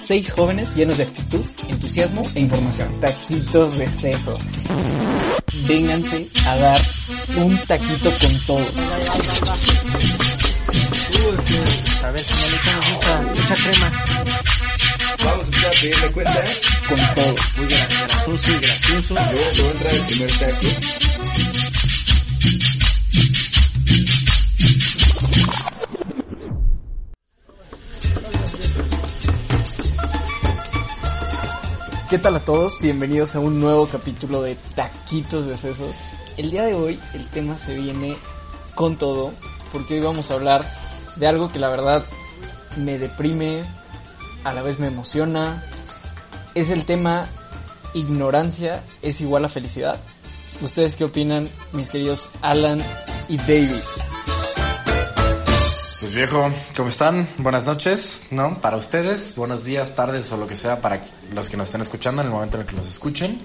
seis jóvenes llenos de actitud, entusiasmo e información. Taquitos de seso. Vénganse a dar un taquito con todo. A ver si no le echamos mucha, mucha crema. Vamos a empezar a pedirle cuenta. Con todo. Muy gra- gracioso y gracioso. Luego te va a entrar el primer taco. ¿Qué tal a todos? Bienvenidos a un nuevo capítulo de Taquitos de Sesos. El día de hoy el tema se viene con todo, porque hoy vamos a hablar de algo que la verdad me deprime, a la vez me emociona. Es el tema ignorancia es igual a felicidad. ¿Ustedes qué opinan, mis queridos Alan y David? Pues viejo, ¿cómo están? Buenas noches, ¿no? Para ustedes, buenos días, tardes o lo que sea para los que nos estén escuchando en el momento en el que nos escuchen.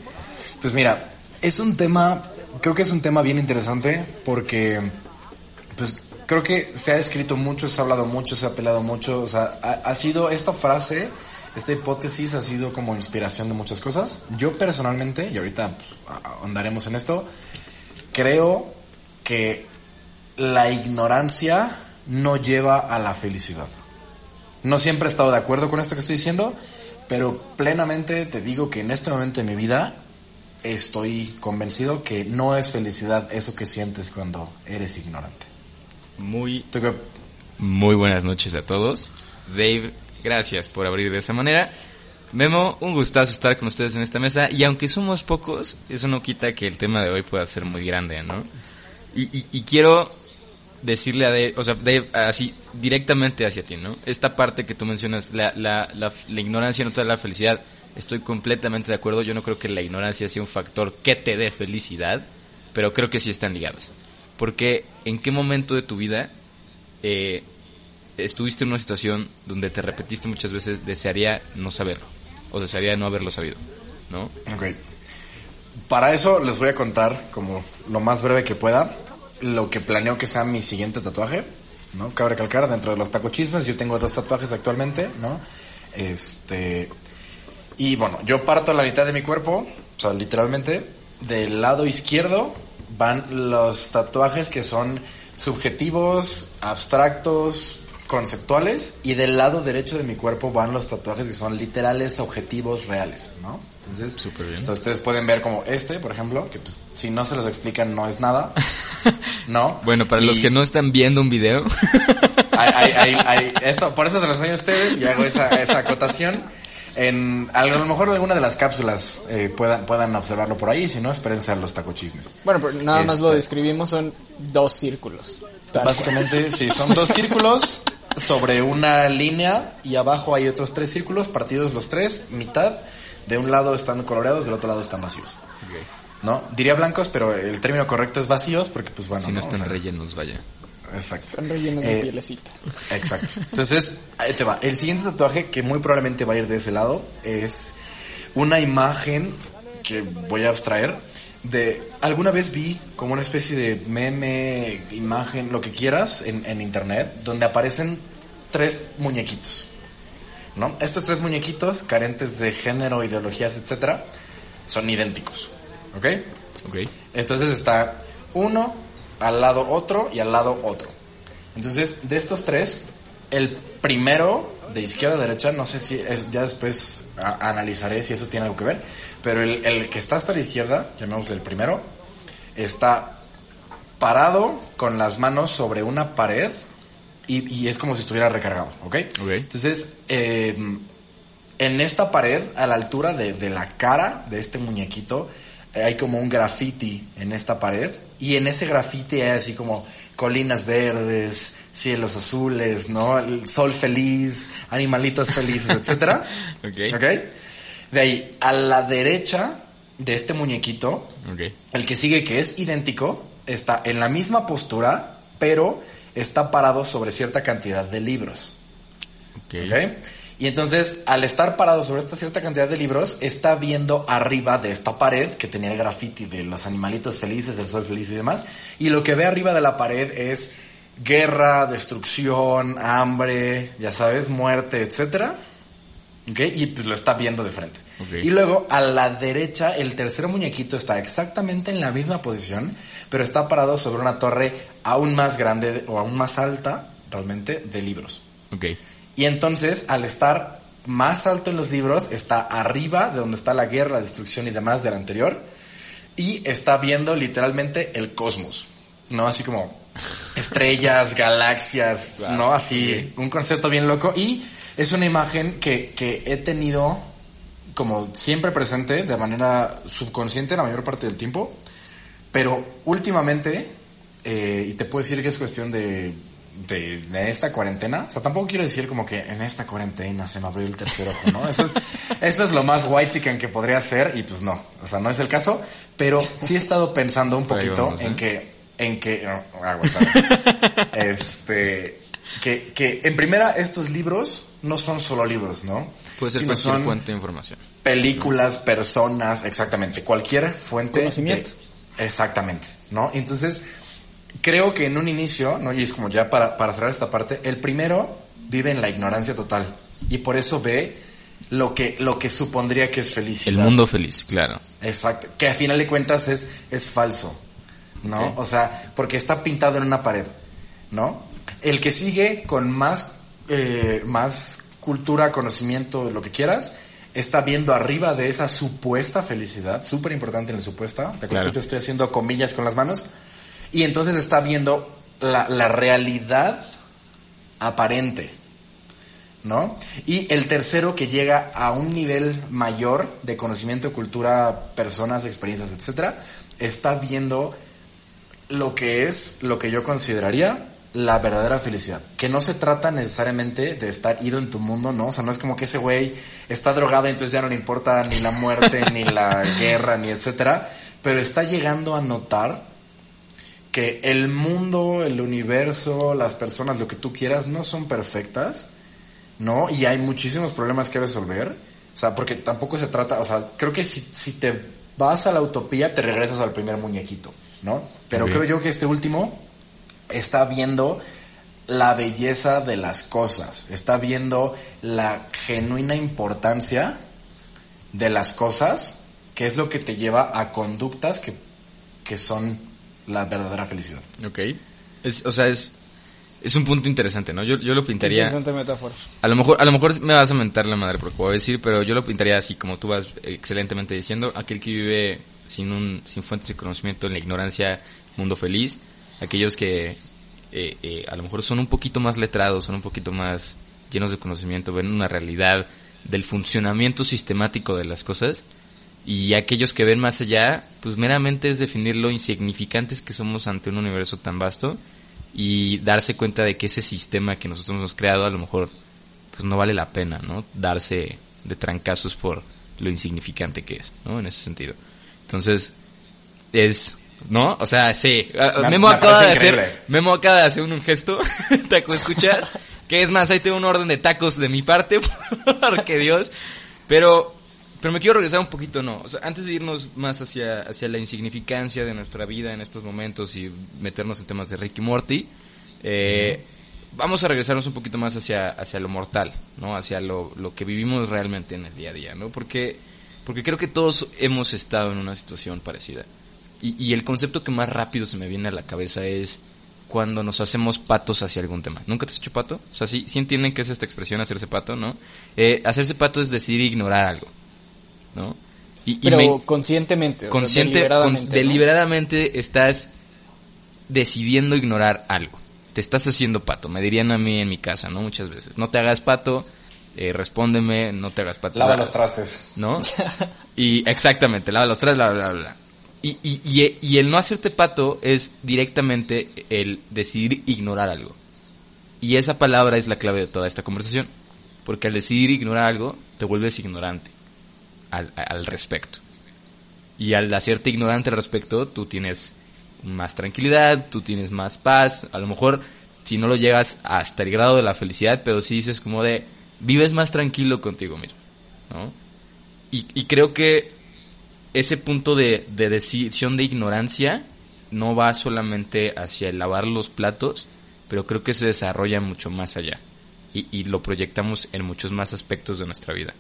Pues mira, es un tema, creo que es un tema bien interesante porque, pues creo que se ha escrito mucho, se ha hablado mucho, se ha apelado mucho, o sea, ha, ha sido esta frase, esta hipótesis ha sido como inspiración de muchas cosas. Yo personalmente, y ahorita pues, ahondaremos en esto, creo que la ignorancia no lleva a la felicidad. No siempre he estado de acuerdo con esto que estoy diciendo, pero plenamente te digo que en este momento de mi vida estoy convencido que no es felicidad eso que sientes cuando eres ignorante. Muy, ¿Tú qué- muy buenas noches a todos. Dave, gracias por abrir de esa manera. Memo, un gustazo estar con ustedes en esta mesa. Y aunque somos pocos, eso no quita que el tema de hoy pueda ser muy grande, ¿no? Y, y- y quiero decirle a Dave, o sea, Dave, así, directamente hacia ti, ¿no? Esta parte que tú mencionas, la, la, la, ignorancia no te da la felicidad. Estoy completamente de acuerdo. Yo no creo que la ignorancia sea un factor que te dé felicidad, pero creo que sí están ligadas. Porque, ¿en qué momento de tu vida eh, estuviste en una situación donde te repetiste muchas veces desearía no saberlo o desearía no haberlo sabido, ¿no? Ok. Para eso les voy a contar, como lo más breve que pueda, lo que planeo que sea mi siguiente tatuaje, ¿no? Cabe recalcar, dentro de los tacochismes, yo tengo dos tatuajes actualmente, ¿no? Este... Y bueno, yo parto la mitad de mi cuerpo, o sea, literalmente, del lado izquierdo van los tatuajes que son subjetivos, abstractos, conceptuales, y del lado derecho de mi cuerpo van los tatuajes que son literales, objetivos, reales, ¿no? Entonces, Súper bien. o sea, ustedes pueden ver como este, por ejemplo, que pues si no se los explican no es nada, ¿no? Bueno, para los Y- que no están viendo un video, Hay- hay- hay- hay- esto, por eso se los enseño a ustedes y hago esa, esa acotación. En, a lo mejor alguna de las cápsulas eh, puedan, puedan observarlo por ahí, si no, espérense a los tacochismes. Bueno, pero nada más lo Este- describimos, son dos círculos. Básicamente, sí, son dos círculos sobre una línea y abajo hay otros tres círculos partidos los tres, mitad. De un lado están coloreados, del otro lado están vacíos. ¿No? Diría blancos, pero el término correcto es vacíos porque, pues bueno. si no ¿no? están O sea, rellenos, vaya. Exacto. Están rellenos de Eh, pielecita. Exacto. Entonces, ahí te va. El siguiente tatuaje que muy probablemente va a ir de ese lado es una imagen que voy a abstraer de alguna vez vi como una especie de meme, imagen, lo que quieras en, en internet, donde aparecen tres muñequitos. ¿No? Estos tres muñequitos, carentes de género, ideologías, etcétera, son idénticos. ¿Ok? Ok. Entonces está uno, al lado otro y al lado otro. Entonces, de estos tres, el primero, de izquierda a derecha, no sé si es, ya después a- analizaré si eso tiene algo que ver, pero el, el que está hasta la izquierda, llamémosle el primero, está parado con las manos sobre una pared y, y es como si estuviera recargado, ¿ok? Ok. Entonces, eh, en esta pared, a la altura de, de la cara de este muñequito, eh, hay como un graffiti en esta pared. Y en ese graffiti hay así como colinas verdes, cielos azules, ¿no? El sol feliz, animalitos felices, etcétera. Ok. ¿Ok? De ahí, a la derecha de este muñequito, el que sigue, que es idéntico, está en la misma postura, pero está parado sobre cierta cantidad de libros. Ok. ¿Ok? Y entonces, al estar parado sobre esta cierta cantidad de libros, está viendo arriba de esta pared que tenía el graffiti de los animalitos felices, el sol feliz y demás. Y lo que ve arriba de la pared es guerra, destrucción, hambre, ya sabes, muerte, etcétera. ¿Ok? Y pues lo está viendo de frente. Ok. Y luego a la derecha, el tercer muñequito está exactamente en la misma posición, pero está parado sobre una torre aún más grande o aún más alta, realmente, de libros. Ok. Y entonces, al estar más alto en los libros, está arriba de donde está la guerra, la destrucción y demás del anterior, y está viendo literalmente el cosmos, ¿no? Así como estrellas, galaxias, ¿no? Así, un concepto bien loco. Y es una imagen que, que he tenido como siempre presente, de manera subconsciente la mayor parte del tiempo, pero últimamente, eh, y te puedo decir que es cuestión de, de, de esta cuarentena, o sea, tampoco quiero decir como que en esta cuarentena se me abrió el tercer ojo, ¿no? Eso es, eso es lo más white que podría ser, y pues no, o sea, no es el caso, pero sí he estado pensando un poquito vamos, ¿eh? en que, en que, no, este, que, que en primera estos libros no son solo libros, ¿no? Puede ser Sino cualquier son fuente de información. películas, personas, exactamente, cualquier fuente. Conocimiento. de- exactamente, ¿no? Entonces, creo que en un inicio, ¿no? Y es como ya para, para cerrar esta parte, el primero vive en la ignorancia total y por eso ve lo que, lo que supondría que es felicidad. El mundo feliz, claro. Exacto, que a final de cuentas es, es falso, ¿no? O sea, porque está pintado en una pared, ¿no? El que sigue con más, eh, más cultura, conocimiento, lo que quieras, está viendo arriba de esa supuesta felicidad, súper importante en el supuesta, te Claro. escucho, estoy haciendo comillas con las manos, y entonces está viendo la, la realidad aparente, ¿no? Y el tercero que llega a un nivel mayor de conocimiento, cultura, personas, experiencias, etcétera, está viendo lo que es lo que yo consideraría la verdadera felicidad. Que no se trata necesariamente de estar ido en tu mundo, ¿no? O sea, no es como que ese güey está drogado y entonces ya no le importa ni la muerte, ni la guerra, ni etcétera, pero está llegando a notar que el mundo, el universo, las personas, lo que tú quieras, no son perfectas, ¿no? Y hay muchísimos problemas que resolver. O sea, porque tampoco se trata, o sea, creo que si, si te vas a la utopía, te regresas al primer muñequito, ¿no? Pero creo yo que este último está viendo la belleza de las cosas, está viendo la genuina importancia de las cosas, que es lo que te lleva a conductas que, que son la verdadera felicidad. Ok. Es, o sea, es, es un punto interesante, ¿no? Yo, yo lo pintaría... Interesante metáfora. A lo mejor, a lo mejor me vas a mentar la madre por lo que voy a decir, pero yo lo pintaría así como tú vas excelentemente diciendo, aquel que vive sin un, sin fuentes de conocimiento en la ignorancia, mundo feliz, aquellos que eh, eh, a lo mejor son un poquito más letrados, son un poquito más llenos de conocimiento, ven una realidad del funcionamiento sistemático de las cosas, y aquellos que ven más allá, pues meramente es definir lo insignificantes que somos ante un universo tan vasto y darse cuenta de que ese sistema que nosotros hemos creado a lo mejor pues no vale la pena, ¿no? Darse de trancazos por lo insignificante que es, ¿no? En ese sentido. Entonces, es, ¿no? O sea, sí. Ah, Me- Memo me acaba de hacer. Memo acaba de hacer un gesto, taco, ¿escuchas? que es más, ahí tengo un orden de tacos de mi parte, porque Dios. Pero, pero me quiero regresar un poquito, ¿no? O sea, antes de irnos más hacia, hacia la insignificancia de nuestra vida en estos momentos y meternos en temas de Ricky Morty, eh, vamos a regresarnos un poquito más hacia, hacia lo mortal, ¿no? Hacia lo, lo que vivimos realmente en el día a día, ¿no? Porque, porque creo que todos hemos estado en una situación parecida. Y, y el concepto que más rápido se me viene a la cabeza es cuando nos hacemos patos hacia algún tema. ¿Nunca te has hecho pato? O sea, sí, sí entienden qué es esta expresión, hacerse pato, ¿no? Eh, hacerse pato es decidir ignorar algo, ¿no? Y, y Pero me- conscientemente. o sea, consciente, deliberadamente, con- ¿no? deliberadamente estás decidiendo ignorar algo. Te estás haciendo pato, me dirían a mí en mi casa, ¿no? Muchas veces. No te hagas pato, eh, respóndeme, no te hagas pato. Lava los trastes. ¿no? Y exactamente, lava los tres, bla, bla, bla. Y, y, y, el no hacerte pato es directamente el decidir ignorar algo. Y esa palabra es la clave de toda esta conversación. Porque al decidir ignorar algo, te vuelves ignorante al, al respecto. Y al hacerte ignorante al respecto, tú tienes más tranquilidad, tú tienes más paz. A lo mejor, si no lo llegas hasta el grado de la felicidad, pero sí dices como de, vives más tranquilo contigo mismo, ¿no? Y creo que ese punto de, de decisión de ignorancia no va solamente hacia el lavar los platos, pero creo que se desarrolla mucho más allá. y, y lo proyectamos en muchos más aspectos de nuestra vida.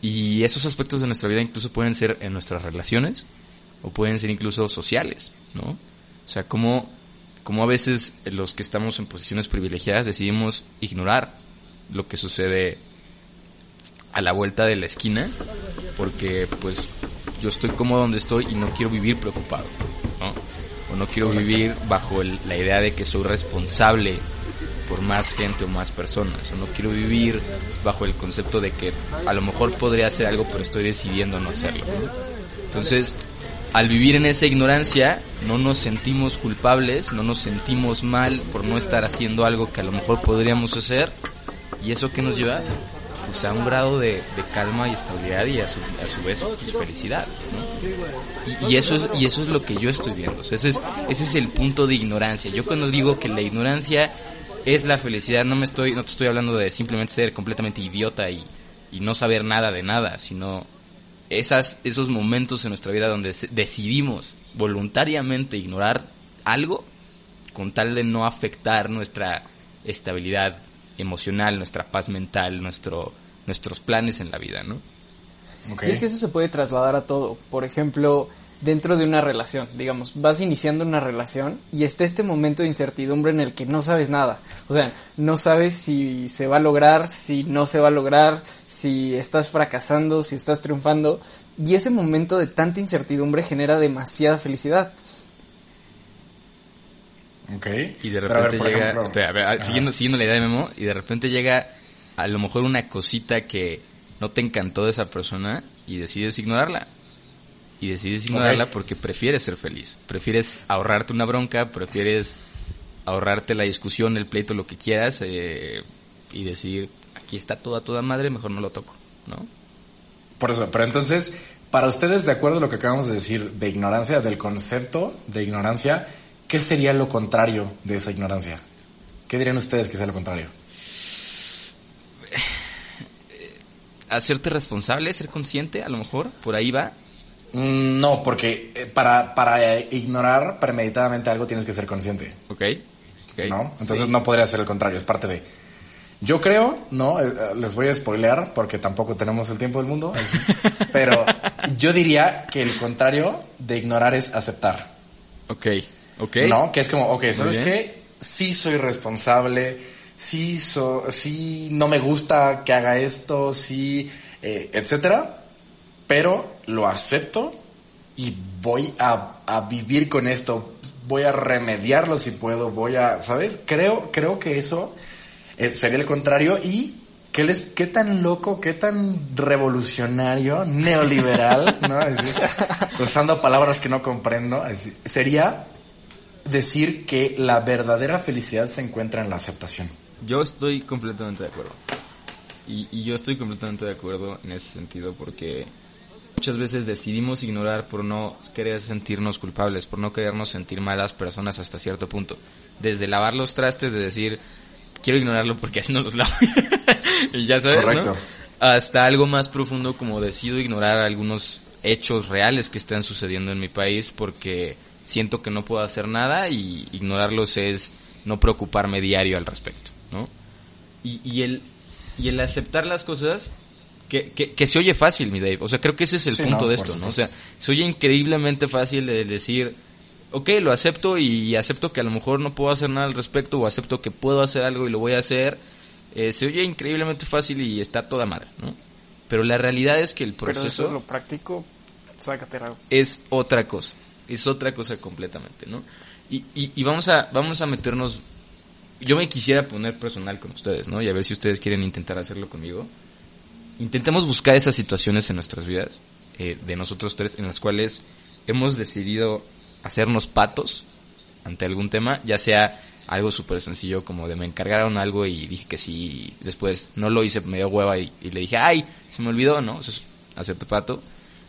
Y esos aspectos de nuestra vida incluso pueden ser en nuestras relaciones o pueden ser incluso sociales, ¿no? O sea, como, como a veces los que estamos en posiciones privilegiadas decidimos ignorar lo que sucede a la vuelta de la esquina porque pues yo estoy cómodo donde estoy y no quiero vivir preocupado, ¿no? O no quiero vivir bajo el- la idea de que soy responsable por más gente o más personas. O no quiero vivir bajo el concepto de que a lo mejor podría hacer algo pero estoy decidiendo no hacerlo. ¿no? Entonces, al vivir en esa ignorancia, no nos sentimos culpables, no nos sentimos mal por no estar haciendo algo que a lo mejor podríamos hacer. ¿Y eso que nos lleva? Pues a un grado de, de calma y estabilidad y a su, a su vez pues, felicidad. Y, eso es, y eso es lo que yo estoy viendo. Ese, es, ese es el punto de ignorancia. Yo cuando digo que la ignorancia es la felicidad, no me estoy, no te estoy hablando de simplemente ser completamente idiota y, y no saber nada de nada, sino esas, esos momentos en nuestra vida donde decidimos voluntariamente ignorar algo con tal de no afectar nuestra estabilidad emocional, nuestra paz mental, nuestro, nuestros planes en la vida, ¿no? Y es que eso se puede trasladar a todo. Por ejemplo, dentro de una relación, digamos, vas iniciando una relación y está este momento de incertidumbre en el que no sabes nada. O sea, no sabes si se va a lograr, si no se va a lograr, si estás fracasando, si estás triunfando. Y ese momento de tanta incertidumbre genera demasiada felicidad. Ok. Y de ver, repente llega, ejemplo- espera, a ver, Ajá. siguiendo, siguiendo la idea de Memo, y de repente llega a lo mejor una cosita que no te encantó de esa persona y decides ignorarla. Y decides ignorarla porque prefieres ser feliz. Prefieres ahorrarte una bronca, prefieres ahorrarte la discusión, el pleito, lo que quieras, eh, y decir, aquí está toda, toda madre, mejor no lo toco, ¿no? Por eso, pero entonces, para ustedes, de acuerdo a lo que acabamos de decir de ignorancia, del concepto de ignorancia, ¿qué sería lo contrario de esa ignorancia? ¿Qué dirían ustedes que sea lo contrario? Hacerte responsable, ser consciente, a lo mejor, por ahí va. Mm, No, porque eh, para, para eh, ignorar premeditadamente algo tienes que ser consciente, ¿Ok? ¿no? Entonces no podría ser el contrario, es parte de... Yo creo, no, Eh, les voy a spoilear porque tampoco tenemos el tiempo del mundo, así. pero yo diría que el contrario de ignorar es aceptar. Ok. Ok. ¿No? Que es como, ok, ¿sabes qué? Sí soy responsable, sí, so, sí no me gusta que haga esto, sí, eh, etcétera, pero lo acepto y voy a, a vivir con esto, voy a remediarlo si puedo, voy a, ¿sabes? Creo, creo que eso eh, sería el contrario y ¿qué, les, qué tan loco, qué tan revolucionario, neoliberal, ¿no? Es decir, usando palabras que no comprendo, decir, sería decir que la verdadera felicidad se encuentra en la aceptación. Yo estoy completamente de acuerdo. Y, y yo estoy completamente de acuerdo en ese sentido porque muchas veces decidimos ignorar por no querer sentirnos culpables, por no querernos sentir malas personas hasta cierto punto. Desde lavar los trastes, de decir, quiero ignorarlo porque así no los lavo. y ya sabes, ¿no? Correcto. Hasta algo más profundo como decido ignorar algunos hechos reales que están sucediendo en mi país porque siento que no puedo hacer nada y ignorarlos es no preocuparme diario al respecto, ¿no? Y, y el y el aceptar las cosas que, que, que se oye fácil, mi Dave. O sea, creo que ese es el Sí, punto no, de esto, ¿no? O sea, se oye increíblemente fácil de decir, ok, lo acepto y acepto que a lo mejor no puedo hacer nada al respecto o acepto que puedo hacer algo y lo voy a hacer. Eh, se oye increíblemente fácil y está toda madre, ¿no? Pero la realidad es que el Pero eso proceso es lo práctico, sácate algo. es otra cosa, es otra cosa completamente, ¿no? Y, y, vamos a vamos a meternos, yo me quisiera poner personal con ustedes, ¿no? Y a ver si ustedes quieren intentar hacerlo conmigo. Intentemos buscar esas situaciones en nuestras vidas, eh, de nosotros tres, en las cuales hemos decidido hacernos patos ante algún tema, ya sea algo súper sencillo como de me encargaron algo y dije que sí, y después no lo hice, me dio hueva y, y le dije, ay, se me olvidó, ¿no? Eso es hacerte pato.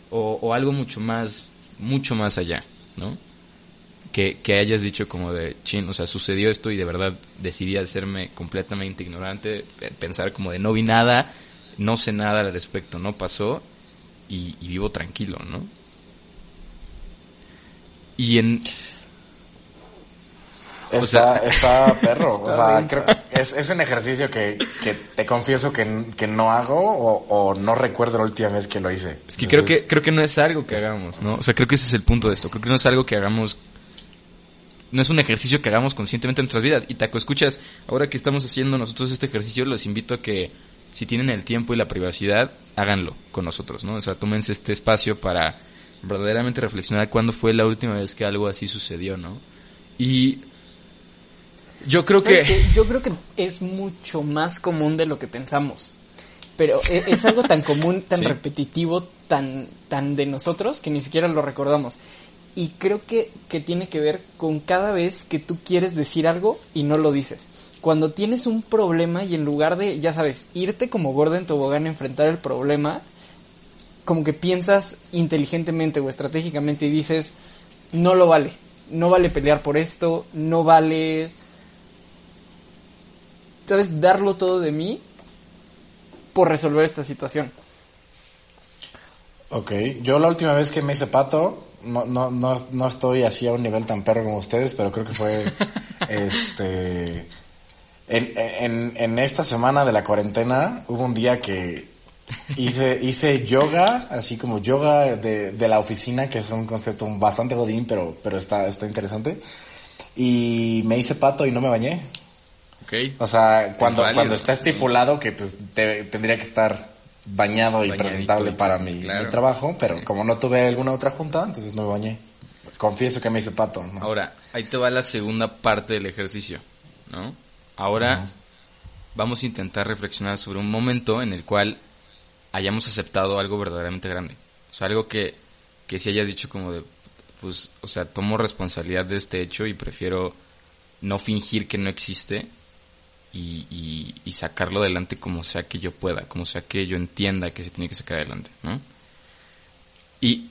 O, o algo mucho más, mucho más allá, ¿no? Que, que hayas dicho como de, chin, o sea, sucedió esto y de verdad decidí hacerme completamente ignorante, pe- pensar como de no vi nada, no sé nada al respecto, no pasó y, y vivo tranquilo, ¿no? Y en... Está, está perro. o sea, creo que es, es un ejercicio que, que te confieso que, que no hago o, o no recuerdo la última vez que lo hice. Es que creo que, creo que no es algo que hagamos, ¿no? O sea, creo que ese es el punto de esto. Creo que no es algo que hagamos. No es un ejercicio que hagamos conscientemente en nuestras vidas. Y Taco, escuchas, ahora que estamos haciendo nosotros este ejercicio, los invito a que, si tienen el tiempo y la privacidad, háganlo con nosotros, ¿no? O sea, tómense este espacio para verdaderamente reflexionar cuándo fue la última vez que algo así sucedió, ¿no? Y yo creo que... Yo creo que es mucho más común de lo que pensamos. Pero e- es, algo tan común, tan Sí. repetitivo, tan, tan de nosotros que ni siquiera lo recordamos. Y creo que, que tiene que ver con cada vez que tú quieres decir algo y no lo dices. Cuando tienes un problema y en lugar de, ya sabes, irte como gordo en tobogán a enfrentar el problema, como que piensas inteligentemente o estratégicamente y dices, no lo vale, no vale pelear por esto, no vale, ¿sabes? Darlo todo de mí por resolver esta situación. Ok, yo la última vez que me hice pato, no, no, no, no estoy así a un nivel tan perro como ustedes, pero creo que fue este en, en, en esta semana de la cuarentena hubo un día que hice, hice yoga, así como yoga de, de la oficina, que es un concepto bastante godín, pero, pero está, está interesante. Y me hice pato y no me bañé. O sea, cuando, válido. cuando está estipulado que pues te- tendría que estar bañado y presentable para mi, claro. mi trabajo, pero Sí. como no tuve alguna otra junta, entonces no me bañé. Confieso que me hice pato. ¿no? Ahora, ahí te va la segunda parte del ejercicio, ¿no? Ahora vamos a intentar reflexionar sobre un momento en el cual hayamos aceptado algo verdaderamente grande. O sea, algo que, que si hayas dicho como de, pues, o sea, tomo responsabilidad de este hecho y prefiero no fingir que no existe y, sacarlo adelante como sea que yo pueda, como sea que yo entienda que se tiene que sacar adelante, ¿no? Y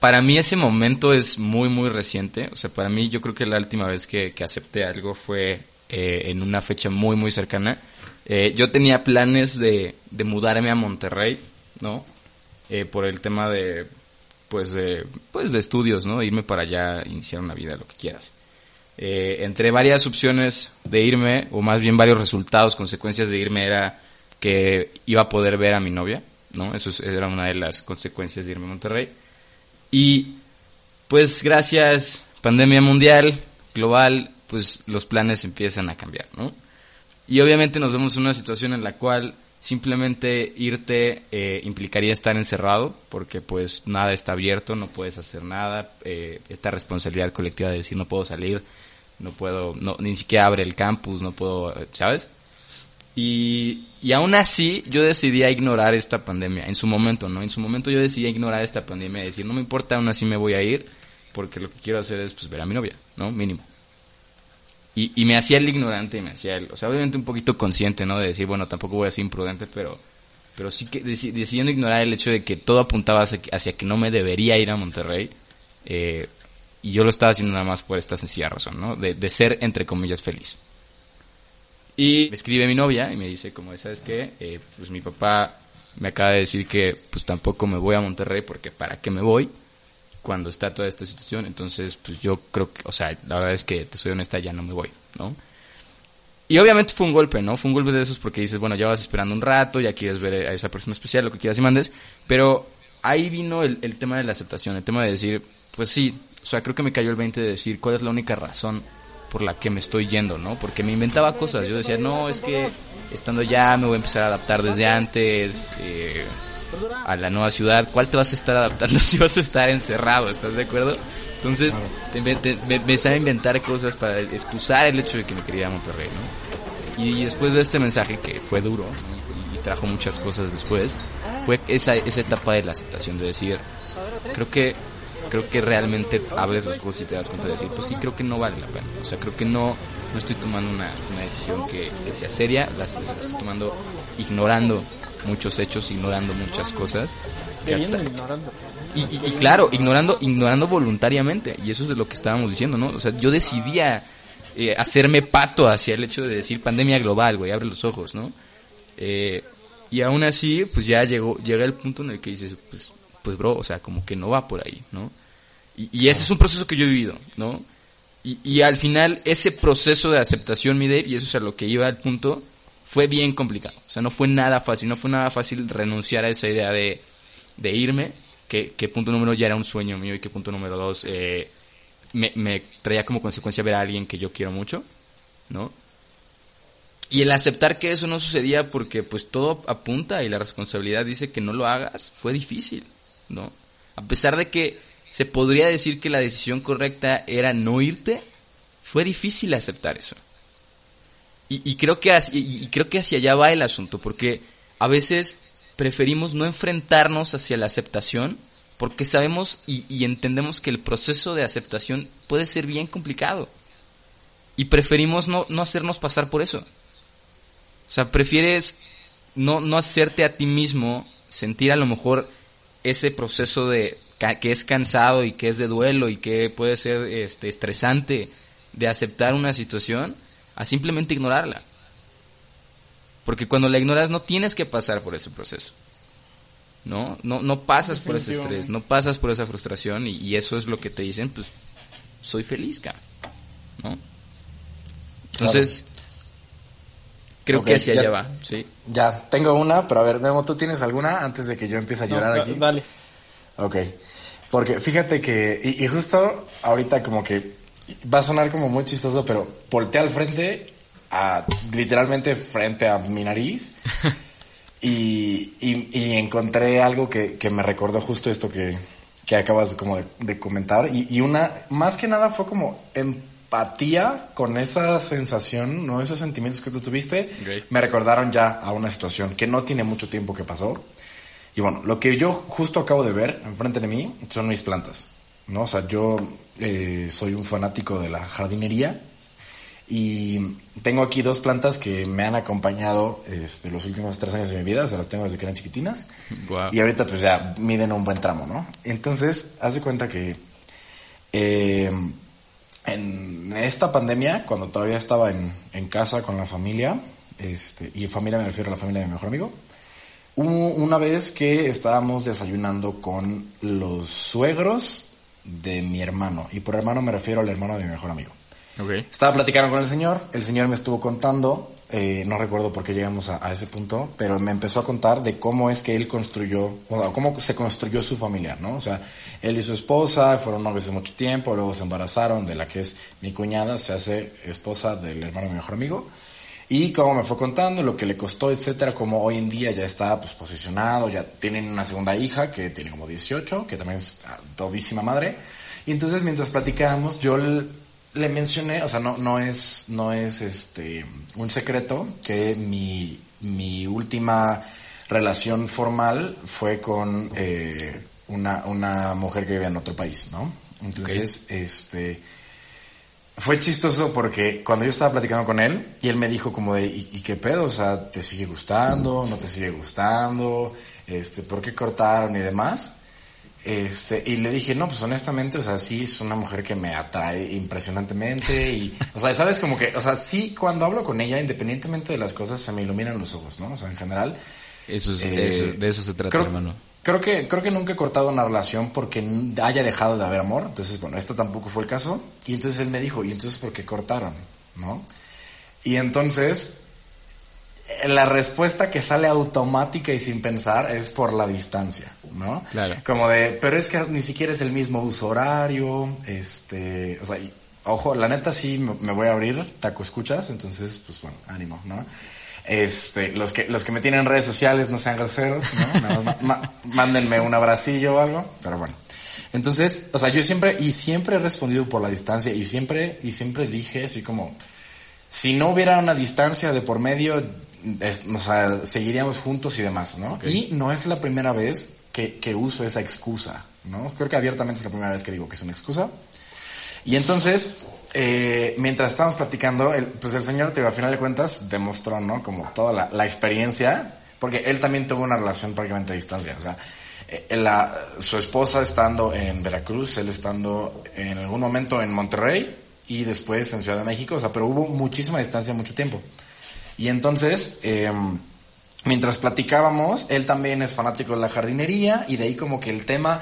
para mí ese momento es muy, muy reciente. O sea, para mí yo creo que la última vez que, que acepté algo fue eh, en una fecha muy, muy cercana. Eh, yo tenía planes de, de mudarme a Monterrey, ¿no? Eh, por el tema de, pues, de, pues, de estudios, ¿no? Irme para allá, iniciar una vida, lo que quieras. Eh, entre varias opciones de irme, o más bien varios resultados, consecuencias de irme, era que iba a poder ver a mi novia, ¿no? Eso es- era una de las consecuencias de irme a Monterrey. Y pues gracias pandemia mundial, global, pues los planes empiezan a cambiar, ¿no? Y obviamente nos vemos en una situación en la cual simplemente irte eh, implicaría estar encerrado, porque pues nada está abierto, no puedes hacer nada, eh, esta responsabilidad colectiva de decir no puedo salir, no puedo, no, ni siquiera abre el campus, no puedo, ¿sabes? Y, y aún así yo decidí ignorar esta pandemia, en su momento, ¿no? En su momento yo decidí ignorar esta pandemia decir, no me importa, aún así me voy a ir, porque lo que quiero hacer es pues ver a mi novia, ¿no? Mínimo. Y, y me hacía el ignorante, me hacía el, o sea, obviamente un poquito consciente, ¿no? De decir, bueno, tampoco voy a ser imprudente, pero, pero sí que deci- decidiendo ignorar el hecho de que todo apuntaba hacia hacia que no me debería ir a Monterrey, eh, y yo lo estaba haciendo nada más por esta sencilla razón, ¿no? De, de ser, entre comillas, feliz. Y me escribe mi novia y me dice, como, ¿sabes qué? Eh, pues mi papá me acaba de decir que pues tampoco me voy a Monterrey porque ¿para qué me voy? Cuando está toda esta situación. Entonces, pues yo creo que, o sea, la verdad es que te soy honesta, ya no me voy, ¿no? Y obviamente fue un golpe, ¿no? Fue un golpe de esos porque dices, bueno, ya vas esperando un rato, ya quieres ver a esa persona especial, lo que quieras y mandes. Pero ahí vino el, el tema de la aceptación, el tema de decir, pues sí, o sea, creo que me cayó el 20 de decir cuál es la única razón por la que me estoy yendo, ¿no? Porque me inventaba cosas. Yo decía, no, es que estando ya me voy a empezar a adaptar desde antes eh, a la nueva ciudad. ¿Cuál te vas a estar adaptando si vas a estar encerrado? ¿Estás de acuerdo? Entonces, te te- me, empecé a inventar cosas para excusar el hecho de que me quería a Monterrey, ¿no? Y después de este mensaje que fue duro ¿no? y trajo muchas cosas después, fue esa, esa etapa de la aceptación, de decir, creo que creo que realmente abres los ojos y te das cuenta de decir, pues sí, creo que no vale la pena. O sea, creo que no, no estoy tomando una, una decisión que, que sea seria, las estoy tomando ignorando muchos hechos, ignorando muchas cosas. que Queriendo ata- ignorando. y, y- y claro, ignorando, ignorando voluntariamente. Y eso es de lo que estábamos diciendo, ¿no? O sea, yo decidía eh, hacerme pato hacia el hecho de decir pandemia global, güey, abre los ojos, ¿no? Eh, y aún así, pues ya llegó, llega el punto en el que dices, pues, pues bro, o sea, como que no va por ahí, ¿no? Y, ese es un proceso que yo he vivido, ¿no? Y, y al final, ese proceso de aceptación, mi Dave, y eso es a lo que iba al punto, fue bien complicado. O sea, no fue nada fácil, no fue nada fácil renunciar a esa idea de, de irme, que, que punto número ya era un sueño mío y que punto número dos eh, me, me traía como consecuencia ver a alguien que yo quiero mucho, ¿no? Y el aceptar que eso no sucedía porque pues todo apunta y la responsabilidad dice que no lo hagas, fue difícil, ¿no? A pesar de que se podría decir que la decisión correcta era no irte, fue difícil aceptar eso. Y, creo que hacia, allá va el asunto, porque a veces preferimos no enfrentarnos hacia la aceptación porque sabemos y, entendemos que el proceso de aceptación puede ser bien complicado. Y preferimos no, no hacernos pasar por eso. O sea, prefieres no, no hacerte a ti mismo sentir a lo mejor ese proceso de que es cansado y que es de duelo y que puede ser este estresante de aceptar una situación a simplemente ignorarla. Porque cuando la ignoras no tienes que pasar por ese proceso. ¿No? No, no pasas por ese estrés, no pasas por esa frustración y, y eso es lo que te dicen, pues soy feliz, cara. ¿No? Entonces, creo que hacia ya- allá va, ¿sí? Ya, tengo una, pero a ver, Memo, ¿tú tienes alguna antes de que yo empiece a No, llorar da- aquí? Dale. Ok. Porque fíjate que, y, y justo ahorita como que va a sonar como muy chistoso, pero volteé al frente, a, literalmente frente a mi nariz, y, y, y encontré algo que, que me recordó justo esto que, que acabas como de, de comentar. Y, y una, más que nada fue como empatía con esa sensación, ¿no? Esos sentimientos que tú tuviste, me recordaron ya a una situación que no tiene mucho tiempo que pasó. Y bueno, lo que yo justo acabo de ver enfrente de mí son mis plantas, ¿no? O sea, yo eh, soy un fanático de la jardinería y tengo aquí dos plantas que me han acompañado este, los últimos tres años de mi vida, o sea, las tengo desde que eran chiquitinas. Y ahorita pues ya miden un buen tramo, ¿no? Entonces, haz de cuenta que eh, en esta pandemia, cuando todavía estaba en, en casa con la familia, este, y familia me refiero a la familia de mi mejor amigo, una vez que estábamos desayunando con los suegros de mi hermano, y por hermano me refiero al hermano de mi mejor amigo. Ok. Estaba platicando con el señor, el señor me estuvo contando, eh, no recuerdo por qué llegamos a, a ese punto, pero me empezó a contar de cómo es que él construyó, o sea, cómo se construyó su familia, ¿no? O sea, él y su esposa fueron novios de mucho tiempo, luego se embarazaron de la que es mi cuñada, se hace esposa del hermano de mi mejor amigo. Y como me fue contando, lo que le costó, etcétera, como hoy en día ya está pues posicionado, ya tienen una segunda hija que tiene como 18, que también es todísima madre. Y entonces mientras platicábamos, yo le mencioné, o sea, no, no es, no es este un secreto que mi, mi última relación formal fue con eh, una, una mujer que vivía en otro país, ¿no? Entonces, este fue chistoso porque cuando yo estaba platicando con él y él me dijo como de, ¿y, y qué pedo? O sea, ¿te sigue gustando? ¿No te sigue gustando? Este, ¿por qué cortaron y demás? Este, y le dije, no, pues honestamente, o sea, sí es una mujer que me atrae impresionantemente y, o sea, sabes como que, o sea, sí cuando hablo con ella, independientemente de las cosas, se me iluminan los ojos, ¿no? O sea, en general. Eso es- eh, eso- de eso se trata, creo, hermano. Creo que, creo que nunca he cortado una relación porque haya dejado de haber amor. Entonces, bueno, esto tampoco fue el caso. Y entonces él me dijo, ¿y entonces por qué cortaron? ¿No? Y entonces, eh, la respuesta que sale automática y sin pensar es por la distancia, ¿no? Claro. Como de, pero es que ni siquiera es el mismo uso horario, este, o sea, y- ojo, la neta sí me, me voy a abrir, taco escuchas, entonces, pues bueno, ánimo, ¿no? Este, los que, los que me tienen en redes sociales no sean groseros, ¿no? Nada más ma- mándenme un abracillo o algo, pero bueno. Entonces, o sea, yo siempre, y siempre he respondido por la distancia, y siempre, y siempre dije así como, si no hubiera una distancia de por medio, es- o sea, seguiríamos juntos y demás, ¿no? Y no es la primera vez que, que uso esa excusa, ¿no? Creo que abiertamente es la primera vez que digo que es una excusa. Y entonces, eh, mientras estábamos platicando, el, pues el señor, te digo, a final de cuentas, demostró, ¿no? Como toda la, la experiencia, porque él también tuvo una relación prácticamente a distancia, o sea, eh, la, su esposa estando en Veracruz, él estando en algún momento en Monterrey y después en Ciudad de México, o sea, pero hubo muchísima distancia, mucho tiempo. Y entonces, eh, mientras platicábamos, él también es fanático de la jardinería y de ahí como que el tema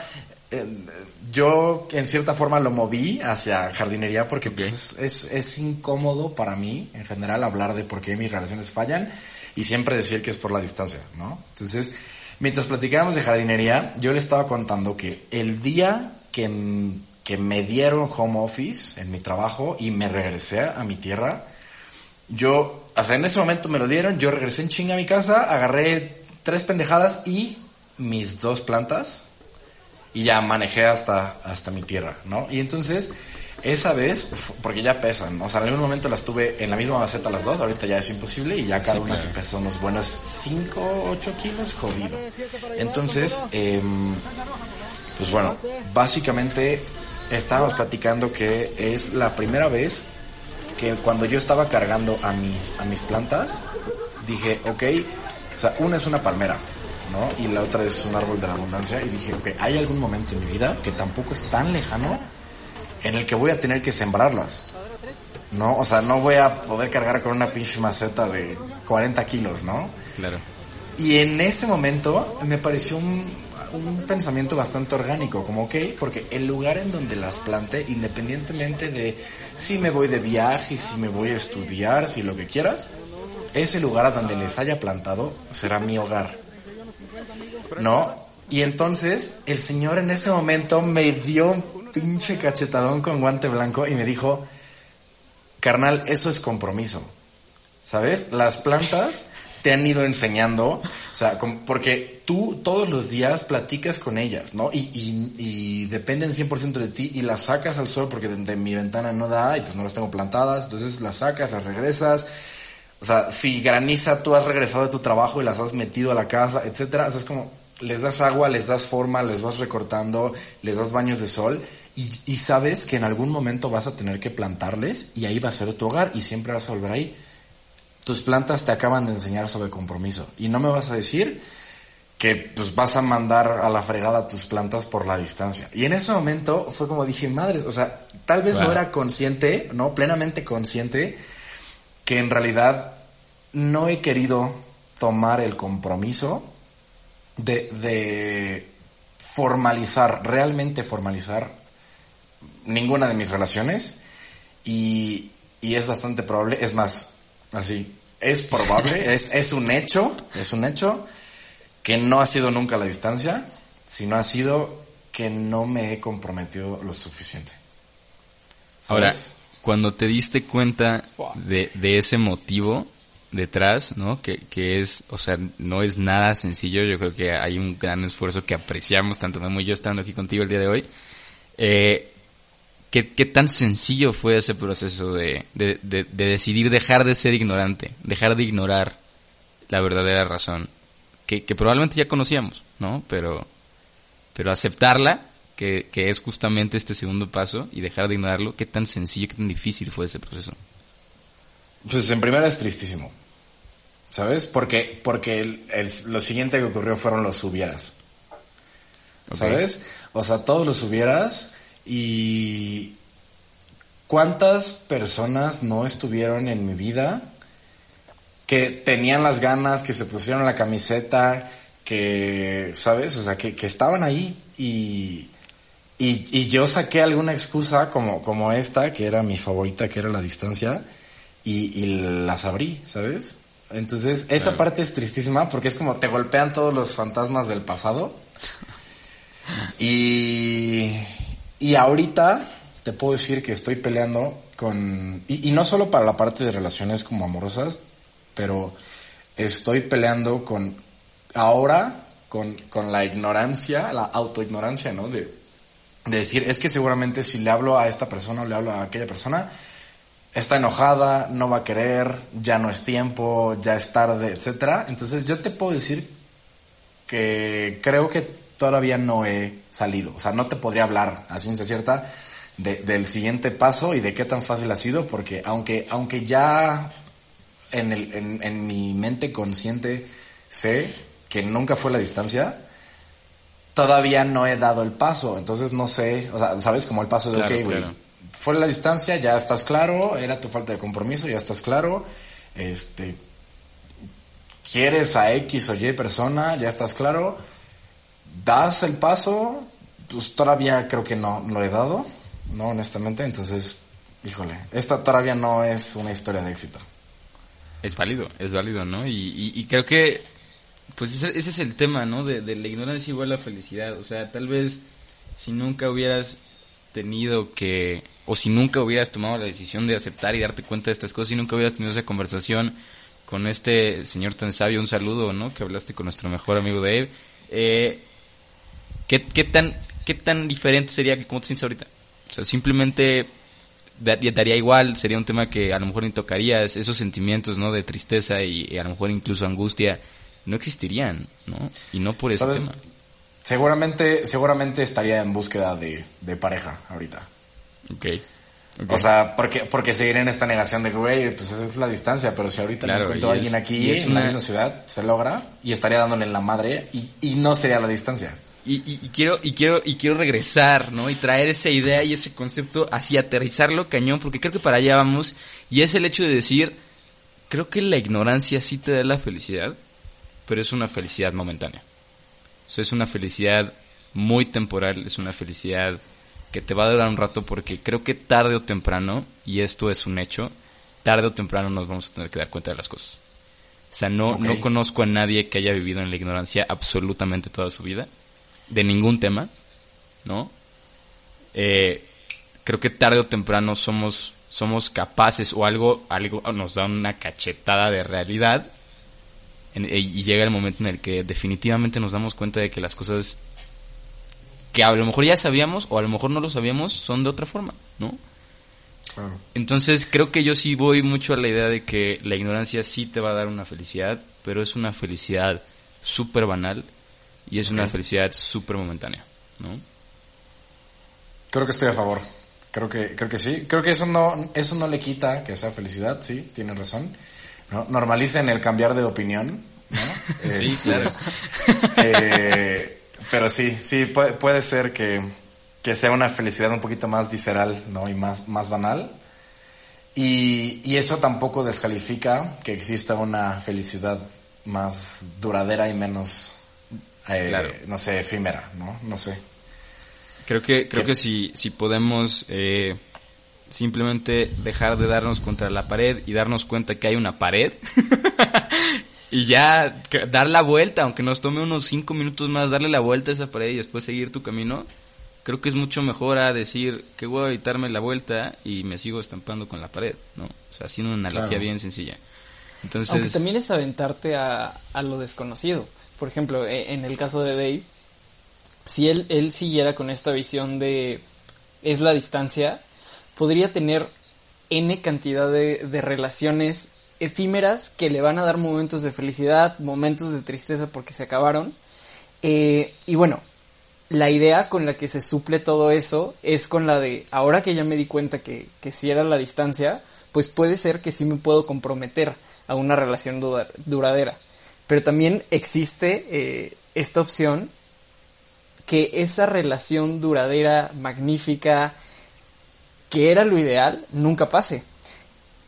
yo en cierta forma lo moví hacia jardinería porque pues, es, es, es incómodo para mí en general hablar de por qué mis relaciones fallan y siempre decir que es por la distancia, ¿no? Entonces, mientras platicábamos de jardinería, yo le estaba contando que el día que, que me dieron home office en mi trabajo y me regresé a mi tierra, yo, o sea, en ese momento me lo dieron, yo regresé en chinga a mi casa, agarré tres pendejadas y mis dos plantas y ya manejé hasta, hasta mi tierra, ¿no? Y entonces, esa vez, porque ya pesan, o sea, en algún momento las tuve en la misma maceta las dos, ahorita ya es imposible y ya cada Sí, una claro. se pesa unos buenos 5, 8 kilos, jodido. Entonces, em, pues bueno, básicamente estábamos platicando que es la primera vez que cuando yo estaba cargando a mis, a mis plantas, dije, ok, o sea, una es una palmera, ¿no? Y la otra es un árbol de la abundancia. Y dije, ok, hay algún momento en mi vida que tampoco es tan lejano en el que voy a tener que sembrarlas. ¿No? O sea, no voy a poder cargar con una pinche maceta de 40 kilos, ¿no? Claro. Y en ese momento me pareció un, un pensamiento bastante orgánico, como ok, porque el lugar en donde las plante, independientemente de si me voy de viaje, si me voy a estudiar, si lo que quieras, ese lugar a donde les haya plantado será mi hogar. ¿No? Y entonces el señor en ese momento me dio un pinche cachetadón con guante blanco y me dijo, carnal, eso es compromiso. ¿Sabes? Las plantas te han ido enseñando, o sea, porque tú todos los días platicas con ellas, ¿no? Y, y, y dependen 100% de ti y las sacas al sol porque de, de mi ventana no da y pues no las tengo plantadas, entonces las sacas, las regresas. O sea, si graniza, tú has regresado de tu trabajo y las has metido a la casa, etcétera. O sea, es como, les das agua, les das forma, les vas recortando, les das baños de sol y, y sabes que en algún momento vas a tener que plantarles y ahí va a ser tu hogar y siempre vas a volver ahí. Tus plantas te acaban de enseñar sobre compromiso y no me vas a decir que pues vas a mandar a la fregada tus plantas por la distancia. Y en ese momento fue como dije, madres, o sea, tal vez no era consciente, no, plenamente consciente que en realidad no he querido tomar el compromiso de, de formalizar, realmente formalizar ninguna de mis relaciones y, y es bastante probable, es más, así, es probable, es, es un hecho, es un hecho que no ha sido nunca la distancia, sino ha sido que no me he comprometido lo suficiente. Ahora, ¿Sabes? cuando te diste cuenta de, de ese motivo detrás, ¿no? Que, que es, o sea, no es nada sencillo. Yo creo que hay un gran esfuerzo que apreciamos, tanto Memo yo estando aquí contigo el día de hoy. Eh, ¿qué, qué tan sencillo fue ese proceso de, de, de, de decidir dejar de ser ignorante, dejar de ignorar la verdadera razón? Que, que probablemente ya conocíamos, ¿no? Pero, pero aceptarla, que, que es justamente este segundo paso, y dejar de ignorarlo, qué tan sencillo, qué tan difícil fue ese proceso. Pues en primera es tristísimo. ¿Sabes? Porque, porque el- el- lo siguiente que ocurrió fueron los hubieras. ¿Sabes? O sea, todos los hubieras y cuántas personas no estuvieron en mi vida que tenían las ganas, que se pusieron la camiseta, que, ¿sabes? O sea, que, que estaban ahí y, y, y yo saqué alguna excusa como, como esta, que era mi favorita, que era la distancia, y, y las abrí, ¿sabes? Entonces, esa parte es tristísima porque es como te golpean todos los fantasmas del pasado. Y, y ahorita te puedo decir que estoy peleando con... Y, y no solo para la parte de relaciones como amorosas, pero estoy peleando con... Ahora, con, con la ignorancia, la autoignorancia, ¿no? De, de decir, es que seguramente si le hablo a esta persona o le hablo a aquella persona, está enojada, no va a querer, ya no es tiempo, ya es tarde, etcétera. Entonces yo te puedo decir que creo que todavía no he salido. O sea, no te podría hablar a ciencia cierta de- del siguiente paso y de qué tan fácil ha sido, porque aunque, aunque ya en, el, en, en mi mente consciente sé que nunca fue la distancia, todavía no he dado el paso. Entonces no sé, o sea, ¿sabes? Como el paso de, Claro, ok, güey, claro. Fue la distancia, ya estás claro, era tu falta de compromiso, ya estás claro, este, quieres a X o Y persona, ya estás claro, das el paso, pues todavía creo que no lo he dado, no, honestamente, entonces, híjole, esta todavía no es una historia de éxito. Es válido, es válido, ¿no? Y, creo que, pues ese, es el tema, ¿no? De, la ignorancia igual la felicidad. O sea, tal vez si nunca hubieras tenido que, o si nunca hubieras tomado la decisión de aceptar y darte cuenta de estas cosas, si nunca hubieras tenido esa conversación con este señor tan sabio, un saludo, ¿no? Que hablaste con nuestro mejor amigo Dave. Eh, ¿qué, ¿Qué tan qué tan diferente sería que como te sientes ahorita? O sea, simplemente daría igual, sería un tema que a lo mejor ni tocarías, esos sentimientos, ¿no? De tristeza y, y a lo mejor incluso angustia, no existirían, ¿no? Y no por ese ¿Sabes? tema. Seguramente, seguramente estaría en búsqueda de, de pareja ahorita. Ok. ok. O sea, porque, porque seguir en esta negación de, güey, pues esa es la distancia, pero si ahorita Claro, me encuentro a alguien es- aquí es en la una- misma ciudad, se logra y estaría dándole en la madre y, y no sería la distancia. Y, y- y quiero y quiero y quiero regresar, ¿no? Y traer esa idea y ese concepto así aterrizarlo cañón, porque creo que para allá vamos y es el hecho de decir, creo que la ignorancia sí te da la felicidad, pero es una felicidad momentánea. O sea, es una felicidad muy temporal, es una felicidad que te va a durar un rato porque creo que tarde o temprano, y esto es un hecho, tarde o temprano nos vamos a tener que dar cuenta de las cosas. O sea, no, no conozco a nadie que haya vivido en la ignorancia absolutamente toda su vida, de ningún tema, ¿no? Eh, creo que tarde o temprano somos, somos capaces o algo, algo nos da una cachetada de realidad en- y llega el momento en el que definitivamente nos damos cuenta de que las cosas que a lo mejor ya sabíamos o a lo mejor no lo sabíamos son de otra forma, ¿no? Claro. Entonces creo que yo sí voy mucho a la idea de que la ignorancia sí te va a dar una felicidad, pero es una felicidad súper banal y es una felicidad súper momentánea, ¿no? Creo que estoy a favor. Creo que, creo que sí. Creo que eso no, eso no le quita que sea felicidad, sí, tienes razón. ¿no? Normalicen el cambiar de opinión, ¿no? Sí, Este, claro. eh, pero sí, sí, puede, puede ser que, que sea una felicidad un poquito más visceral, ¿no? Y más, más banal. Y, y eso tampoco descalifica que exista una felicidad más duradera y menos, eh, Claro. no sé, efímera, ¿no? No sé. Creo que, creo ¿Qué? que si, si podemos eh, simplemente dejar de darnos contra la pared y darnos cuenta que hay una pared y ya dar la vuelta, aunque nos tome unos cinco minutos más, darle la vuelta a esa pared y después seguir tu camino, creo que es mucho mejor a decir que voy a evitarme la vuelta y me sigo estampando con la pared, ¿no? O sea, haciendo una analogía Claro. bien sencilla. Entonces, Aunque también es aventarte a, a lo desconocido. Por ejemplo, e- en el caso de Dave, si él, él siguiera con esta visión de es la distancia, podría tener N cantidad de, de relaciones efímeras que le van a dar momentos de felicidad, momentos de tristeza porque se acabaron. Eh, y bueno, la idea con la que se suple todo eso es con la de, ahora que ya me di cuenta que, que si era la distancia, pues puede ser que sí me puedo comprometer a una relación dura- duradera. Pero también existe eh, esta opción que esa relación duradera, magnífica, que era lo ideal, nunca pase.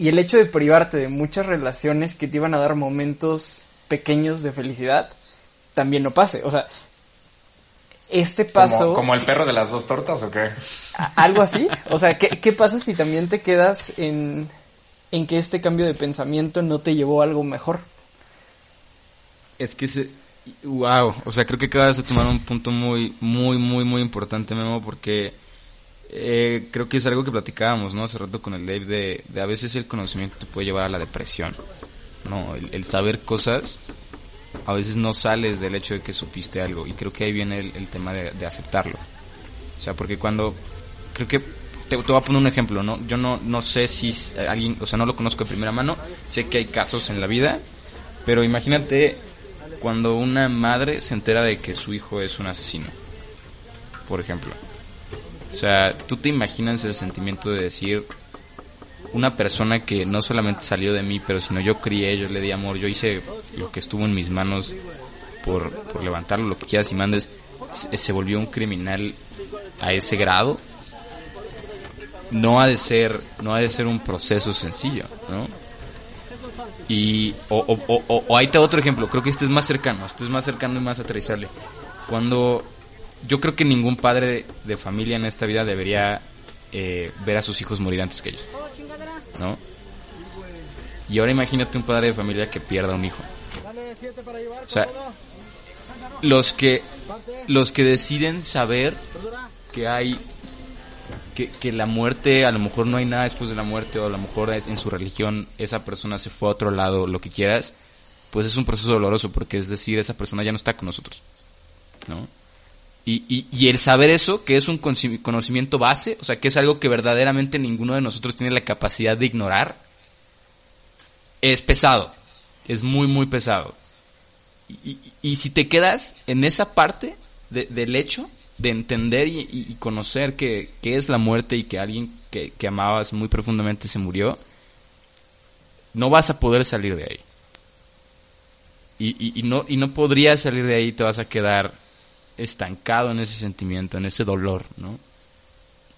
Y el hecho de privarte de muchas relaciones que te iban a dar momentos pequeños de felicidad, también no pase. O sea, este paso... ¿Como, como el perro de las dos tortas o qué? Algo así. O sea, ¿qué, qué pasa si también te quedas en, en que este cambio de pensamiento no te llevó a algo mejor? Es que se... Wow, o sea, creo que acabas de tomar un punto muy, muy, muy, muy importante, Memo, porque eh, creo que es algo que platicábamos, ¿no? Hace rato con el Dave de, a veces el conocimiento te puede llevar a la depresión, ¿no? El, saber cosas, a veces no sales del hecho de que supiste algo, y creo que ahí viene el, tema de, aceptarlo. O sea, porque cuando, creo que, te, te voy a poner un ejemplo, ¿no? Yo no, no sé si alguien, o sea, no lo conozco de primera mano, sé que hay casos en la vida, pero imagínate cuando una madre se entera de que su hijo es un asesino, por ejemplo. O sea, tú te imaginas el sentimiento de decir, una persona que no solamente salió de mí, pero sino yo crié, yo le di amor, yo hice lo que estuvo en mis manos por, por levantarlo, lo que quieras y mandes, se, se volvió un criminal a ese grado. No ha de ser, no ha de ser un proceso sencillo, ¿no? Y, o, o, o- o- ahí otro ejemplo, creo que este es más cercano, este es más cercano y más aterrizable. Cuando yo creo que ningún padre de, de familia en esta vida debería eh, ver a sus hijos morir antes que ellos. ¿No? Y ahora imagínate un padre de familia que pierda un hijo. O sea, los que los que deciden saber que hay que, que la muerte, a lo mejor no hay nada después de la muerte, o a lo mejor es- en su religión esa persona se fue a otro lado, lo que quieras, pues es un proceso doloroso, porque es decir, esa persona ya no está con nosotros, ¿no? Y, y, y el saber eso, que es un conocimiento base, o sea, que es algo que verdaderamente ninguno de nosotros tiene la capacidad de ignorar, es pesado, es muy, muy pesado. Y, y- si te quedas en esa parte de- del hecho de entender y conocer que, que es la muerte y que alguien que, que amabas muy profundamente se murió, no vas a poder salir de ahí. Y, y- y no, y no podrías salir de ahí, te vas a quedar estancado en ese sentimiento, en ese dolor, ¿no?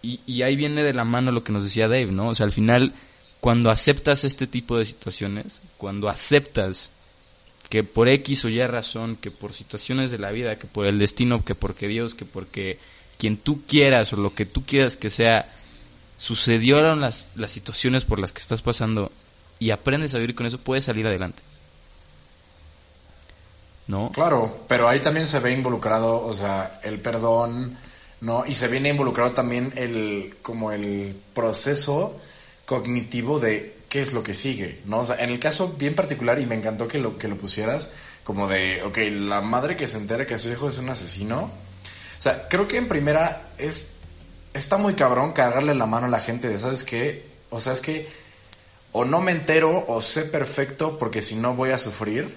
Y, ahí viene de la mano lo que nos decía Dave, ¿no? O sea, al final, cuando aceptas este tipo de situaciones, cuando aceptas que por X o Y razón, que por situaciones de la vida, que por el destino, que porque Dios, que porque quien tú quieras o lo que tú quieras que sea, sucedieron las, las situaciones por las que estás pasando y aprendes a vivir con eso, puedes salir adelante. ¿No? Claro, pero ahí también se ve involucrado, o sea, el perdón, ¿no? Y se viene involucrado también el, como el proceso cognitivo de qué es lo que sigue, ¿no? O sea, en el caso bien particular, y me encantó que lo, que lo pusieras, como de, ok, la madre que se entera que su hijo es un asesino, o sea, creo que en primera es, está muy cabrón cargarle la mano a la gente de, ¿sabes qué? O sea, es que o no me entero o sé perfecto porque si no voy a sufrir,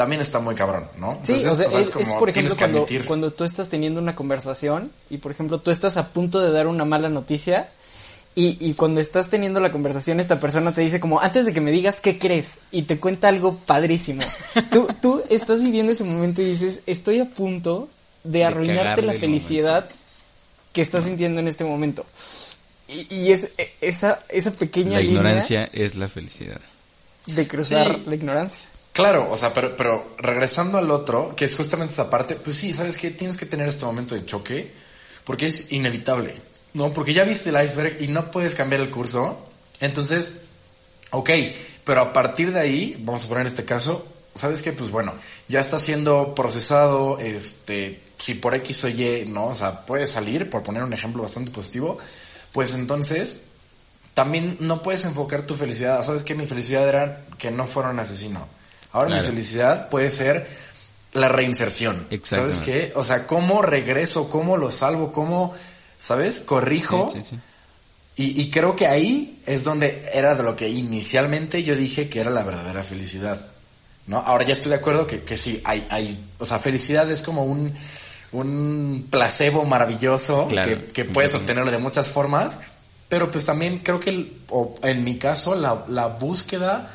también está muy cabrón, ¿no? Sí, o sea, o sea, es, es como es, por ejemplo cuando, cuando tú estás teniendo una conversación y por ejemplo tú estás a punto de dar una mala noticia y, y cuando estás teniendo la conversación esta persona te dice como antes de que me digas qué crees y te cuenta algo padrísimo. tú, tú estás viviendo ese momento y dices estoy a punto de arruinarte la el felicidad que estás sintiendo en este momento. Y, y es e- esa, esa pequeña La línea ignorancia es la felicidad. de cruzar Sí. la ignorancia. Claro, o sea, pero, pero regresando al otro, que es justamente esa parte, pues sí, ¿sabes qué? Tienes que tener este momento de choque, porque es inevitable, ¿no? Porque ya viste el iceberg y no puedes cambiar el curso. Entonces, ok, pero a partir de ahí, vamos a poner este caso, ¿sabes qué? Pues bueno, ya está siendo procesado, este, si por X o Y, ¿no? O sea, puede salir, por poner un ejemplo bastante positivo, pues entonces también no puedes enfocar tu felicidad. ¿Sabes qué? Mi felicidad era que no fuera un asesino. Ahora Claro. mi felicidad puede ser la reinserción. Exacto. ¿Sabes qué? O sea, cómo regreso, cómo lo salvo, cómo, ¿sabes? Corrijo. Sí, sí, sí. Y, y creo que ahí es donde era de lo que inicialmente yo dije que era la verdadera felicidad. ¿No? Ahora ya estoy de acuerdo que, que sí, hay, hay, o sea, felicidad es como un, un placebo maravilloso Claro, que, que puedes obtenerlo de muchas formas, pero pues también creo que, el- o en mi caso, la, la búsqueda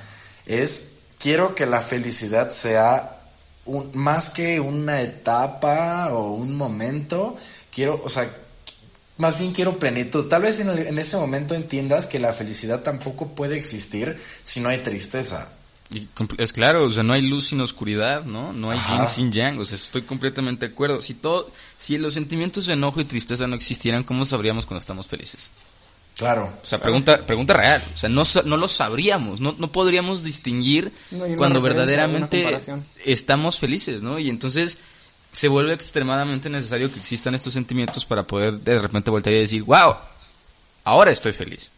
es, quiero que la felicidad sea un, más que una etapa o un momento, quiero, o sea, más bien quiero plenitud. Tal vez en, el- en ese momento entiendas que la felicidad tampoco puede existir si no hay tristeza. Y Es claro, o sea, no hay luz sin oscuridad, ¿no? No hay Ajá. yin sin yang, o sea, estoy completamente de acuerdo. Si todo, si los sentimientos de enojo y tristeza no existieran, ¿cómo sabríamos cuando estamos felices? Claro. O sea, pregunta, pregunta real, o sea, no, no lo sabríamos, no, no podríamos distinguir No cuando verdaderamente estamos felices, ¿no? Y entonces se vuelve extremadamente necesario que existan estos sentimientos para poder de repente voltear y decir, wow, ahora estoy feliz.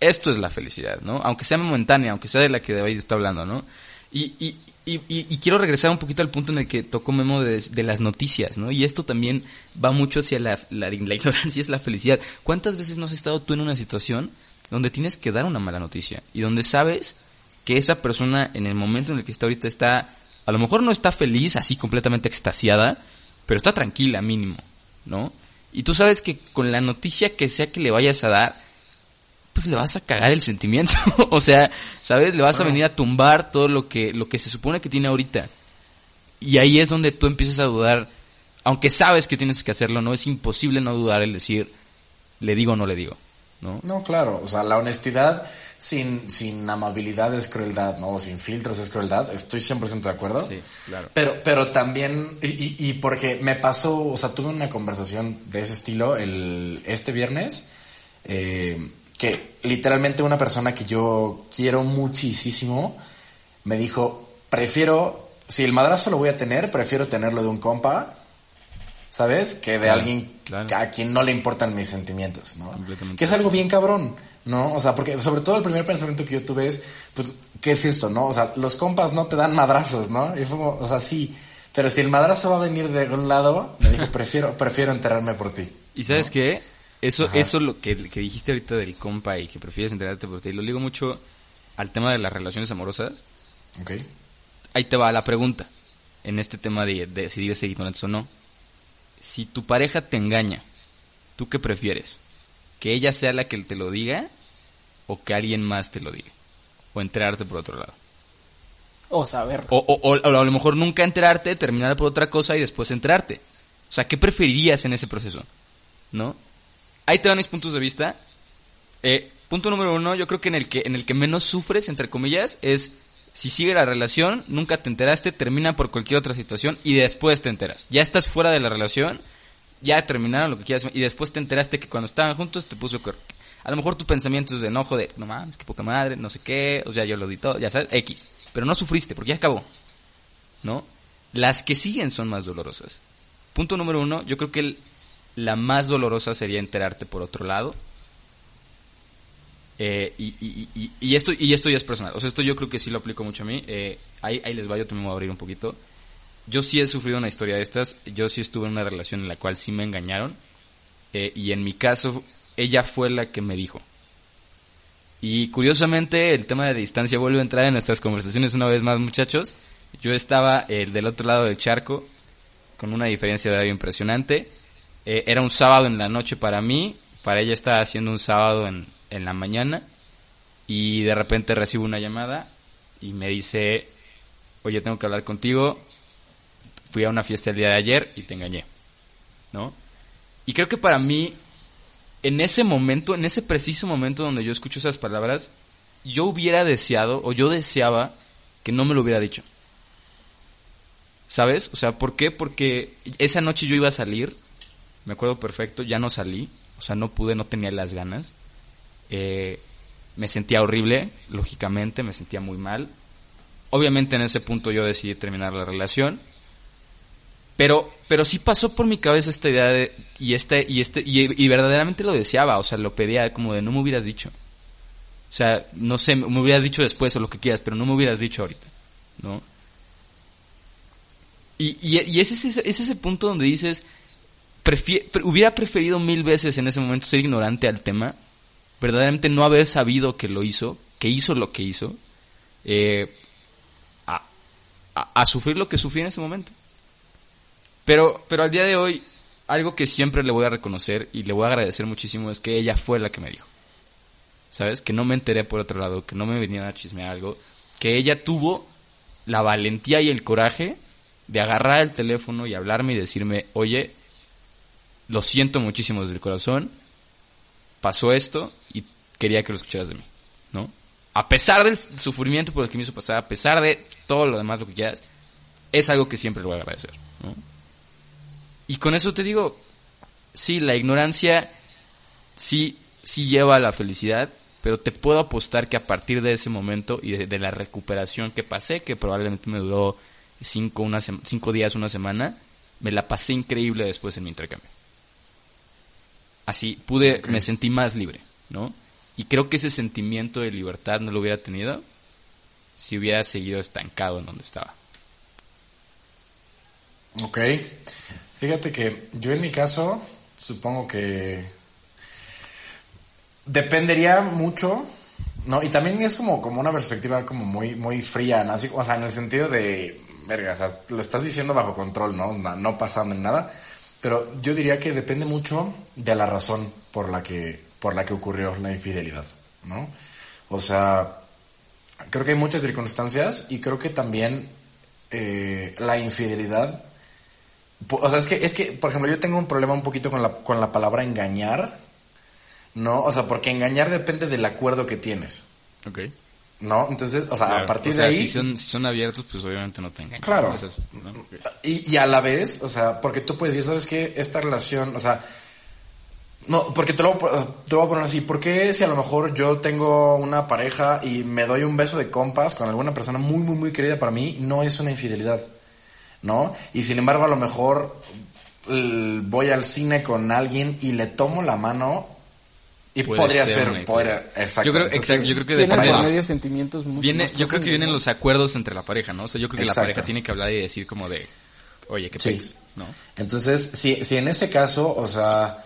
Esto es la felicidad, ¿no? Aunque sea momentánea, aunque sea de la que David está hablando, ¿no? Y, y, y, y- y quiero regresar un poquito al punto en el que tocó Memo de, de las noticias, ¿no? Y esto también va mucho hacia la, la, la ignorancia es la felicidad. ¿Cuántas veces no has estado tú en una situación donde tienes que dar una mala noticia y donde sabes que esa persona en el momento en el que está ahorita está, a lo mejor no está feliz, así completamente extasiada, pero está tranquila mínimo, ¿no? Y tú sabes que con la noticia que sea que le vayas a dar, pues le vas a cagar el sentimiento. o sea, ¿sabes? Le vas a venir a tumbar todo lo que, lo que se supone que tiene ahorita. Y ahí es donde tú empiezas a dudar, aunque sabes que tienes que hacerlo, no es imposible no dudar el decir, le digo o no le digo, ¿no? No, claro. O sea, la honestidad sin, sin amabilidad es crueldad, ¿no? Sin filtros es crueldad. Estoy 100% de acuerdo. Sí, claro. Pero, pero también, y, y- y porque me pasó, o sea, tuve una conversación de ese estilo el, este viernes, eh, que literalmente una persona que yo quiero muchísimo me dijo, prefiero, si el madrazo lo voy a tener, prefiero tenerlo de un compa, ¿sabes? Que de Claro, alguien claro. a quien no le importan mis sentimientos, ¿no? Que es algo bien cabrón, ¿no? O sea, porque sobre todo el primer pensamiento que yo tuve es, pues, ¿qué es esto, no? O sea, los compas no te dan madrazos, ¿no? Y fue como, o sea, sí, pero si el madrazo va a venir de algún lado, me dije, prefiero, prefiero enterarme por ti. ¿Y sabes qué? Eso, Ajá. eso lo que, que dijiste ahorita del compa y que prefieres enterarte por ti, lo ligo mucho al tema de las relaciones amorosas. Ok. Ahí te va la pregunta, en este tema de, de decidir ser ignorantes o no. Si tu pareja te engaña, ¿tú qué prefieres? ¿Que ella sea la que te lo diga o que alguien más te lo diga? O enterarte por otro lado. O saber. O, o- o- o a lo mejor nunca enterarte, terminar por otra cosa y después enterarte. O sea, ¿qué preferirías en ese proceso? ¿No? Ahí te van mis puntos de vista. Eh, punto número uno, yo creo que en el que en el que menos sufres, entre comillas, es si sigue la relación, nunca te enteraste, termina por cualquier otra situación y después te enteras. Ya estás fuera de la relación, ya terminaron lo que quieras y después te enteraste que cuando estaban juntos te puso. A lo mejor tu pensamiento es de enojo, de no mames, qué poca madre, no sé qué, o sea, yo lo di todo, ya sabes, X. Pero no sufriste porque ya acabó. ¿No? Las que siguen son más dolorosas. Punto número uno, yo creo que el- la más dolorosa sería enterarte por otro lado. Eh, y, esto, y esto ya es personal. O sea, esto yo creo que sí lo aplico mucho a mí. Eh, ahí, ahí les va, yo también voy a abrir un poquito. Yo sí he sufrido una historia de estas. Yo sí estuve en una relación en la cual sí me engañaron. Eh, y en mi caso, ella fue la que me dijo. Y curiosamente, el tema de distancia vuelve a entrar en nuestras conversaciones una vez más, muchachos. Yo estaba del otro lado del charco, con una diferencia de horario impresionante. Eh, era un sábado en la noche para mí, para ella estaba haciendo un sábado en, en la mañana. Y de repente recibo una llamada y me dice, oye, tengo que hablar contigo. Fui a una fiesta el día de ayer y te engañé. ¿No? Y creo que para mí, en ese momento, en ese preciso momento donde yo escucho esas palabras, yo hubiera deseado o yo deseaba que no me lo hubiera dicho. ¿Sabes? O sea, ¿por qué? Porque esa noche yo iba a salir, me acuerdo perfecto, ya no salí, o sea, no pude, no tenía las ganas. Eh, me sentía horrible, lógicamente, me sentía muy mal. Obviamente en ese punto yo decidí terminar la relación. Pero, pero sí pasó por mi cabeza esta idea de, y este, y este, y, y verdaderamente lo deseaba, o sea, lo pedía como de no me hubieras dicho. O sea, no sé, me hubieras dicho después o lo que quieras, pero no me hubieras dicho ahorita, ¿no? Y, y, es, ese, es ese punto donde dices, hubiera preferido mil veces en ese momento ser ignorante al tema, verdaderamente no haber sabido que lo hizo, que hizo lo que hizo, eh, a, a- a sufrir lo que sufrí en ese momento. Pero, pero al día de hoy, algo que siempre le voy a reconocer y le voy a agradecer muchísimo es que ella fue la que me dijo. ¿Sabes? Que no me enteré por otro lado, que no me venían a chismear algo, que ella tuvo la valentía y el coraje de agarrar el teléfono y hablarme y decirme, oye, lo siento muchísimo desde el corazón, pasó esto y quería que lo escucharas de mí, ¿no? A pesar del sufrimiento por el que me hizo pasar, a pesar de todo lo demás, lo que quieras, es algo que siempre le voy a agradecer. Y con eso te digo, sí, la ignorancia sí, sí lleva a la felicidad, pero te puedo apostar que a partir de ese momento y de, la recuperación que pasé, que probablemente me duró cinco, una cinco días, una semana, me la pasé increíble después en mi intercambio. Así, pude, me sentí más libre, ¿no? Y creo que ese sentimiento de libertad no lo hubiera tenido si hubiera seguido estancado en donde estaba. Ok. Fíjate que yo en mi caso, supongo que dependería mucho, ¿no? Y también es como, como una perspectiva como muy, muy fría, ¿no? Así, o sea, en el sentido de, verga, o sea, lo estás diciendo bajo control, ¿no? No, no pasando en nada. Pero yo diría que depende mucho de la razón por la que, por la que ocurrió la infidelidad, ¿no? O sea, creo que hay muchas circunstancias y creo que también eh, la infidelidad O sea, es que, es que, por ejemplo, yo tengo un problema un poquito con la, con la palabra engañar, ¿no? O sea, porque engañar depende del acuerdo que tienes, Ok. ¿No? Entonces, o sea, Claro. a partir O sea, de ahí... Si son, si son abiertos, pues obviamente no te engañan. Claro. Es, ¿no? Y, y a la vez, o sea, porque tú puedes decir, ¿sabes qué? Esta relación, o sea, no, porque te lo, voy a- te lo voy a poner así, ¿por qué si a lo mejor yo tengo una pareja y me doy un beso de compas con alguna persona muy, muy, muy querida para mí, no es una infidelidad, ¿no? Y sin embargo, a lo mejor voy al cine con alguien y le tomo la mano y Puede podría ser ser, podría, exacto. Yo creo- Entonces, exacto, yo creo que Tiene por de los- medio sentimientos mucho Viene, yo creo que vienen los acuerdos entre la pareja, ¿no? O sea, yo creo que Exacto. la pareja tiene que hablar y decir como de, oye, qué Sí. pex, ¿no? Entonces, si, si en ese caso, o sea,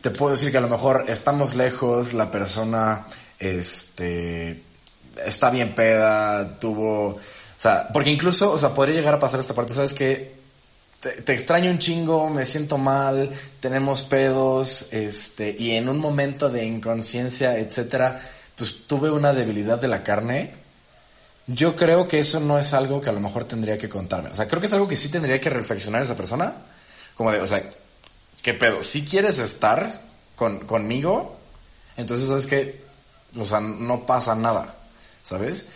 te puedo decir que a lo mejor estamos lejos, la persona, este, está bien peda, tuvo, o sea, porque incluso, o sea, podría llegar a pasar esta parte, ¿sabes qué? Te, extraño un chingo, me siento mal, tenemos pedos, este, y en un momento de inconsciencia, etcétera, pues tuve una debilidad de la carne, yo creo que eso no es algo que a lo mejor tendría que contarme. O sea, creo que es algo que sí tendría que reflexionar esa persona. Como de, o sea, ¿qué pedo? Si quieres estar con, conmigo, entonces sabes que, o sea, no pasa nada, ¿sabes?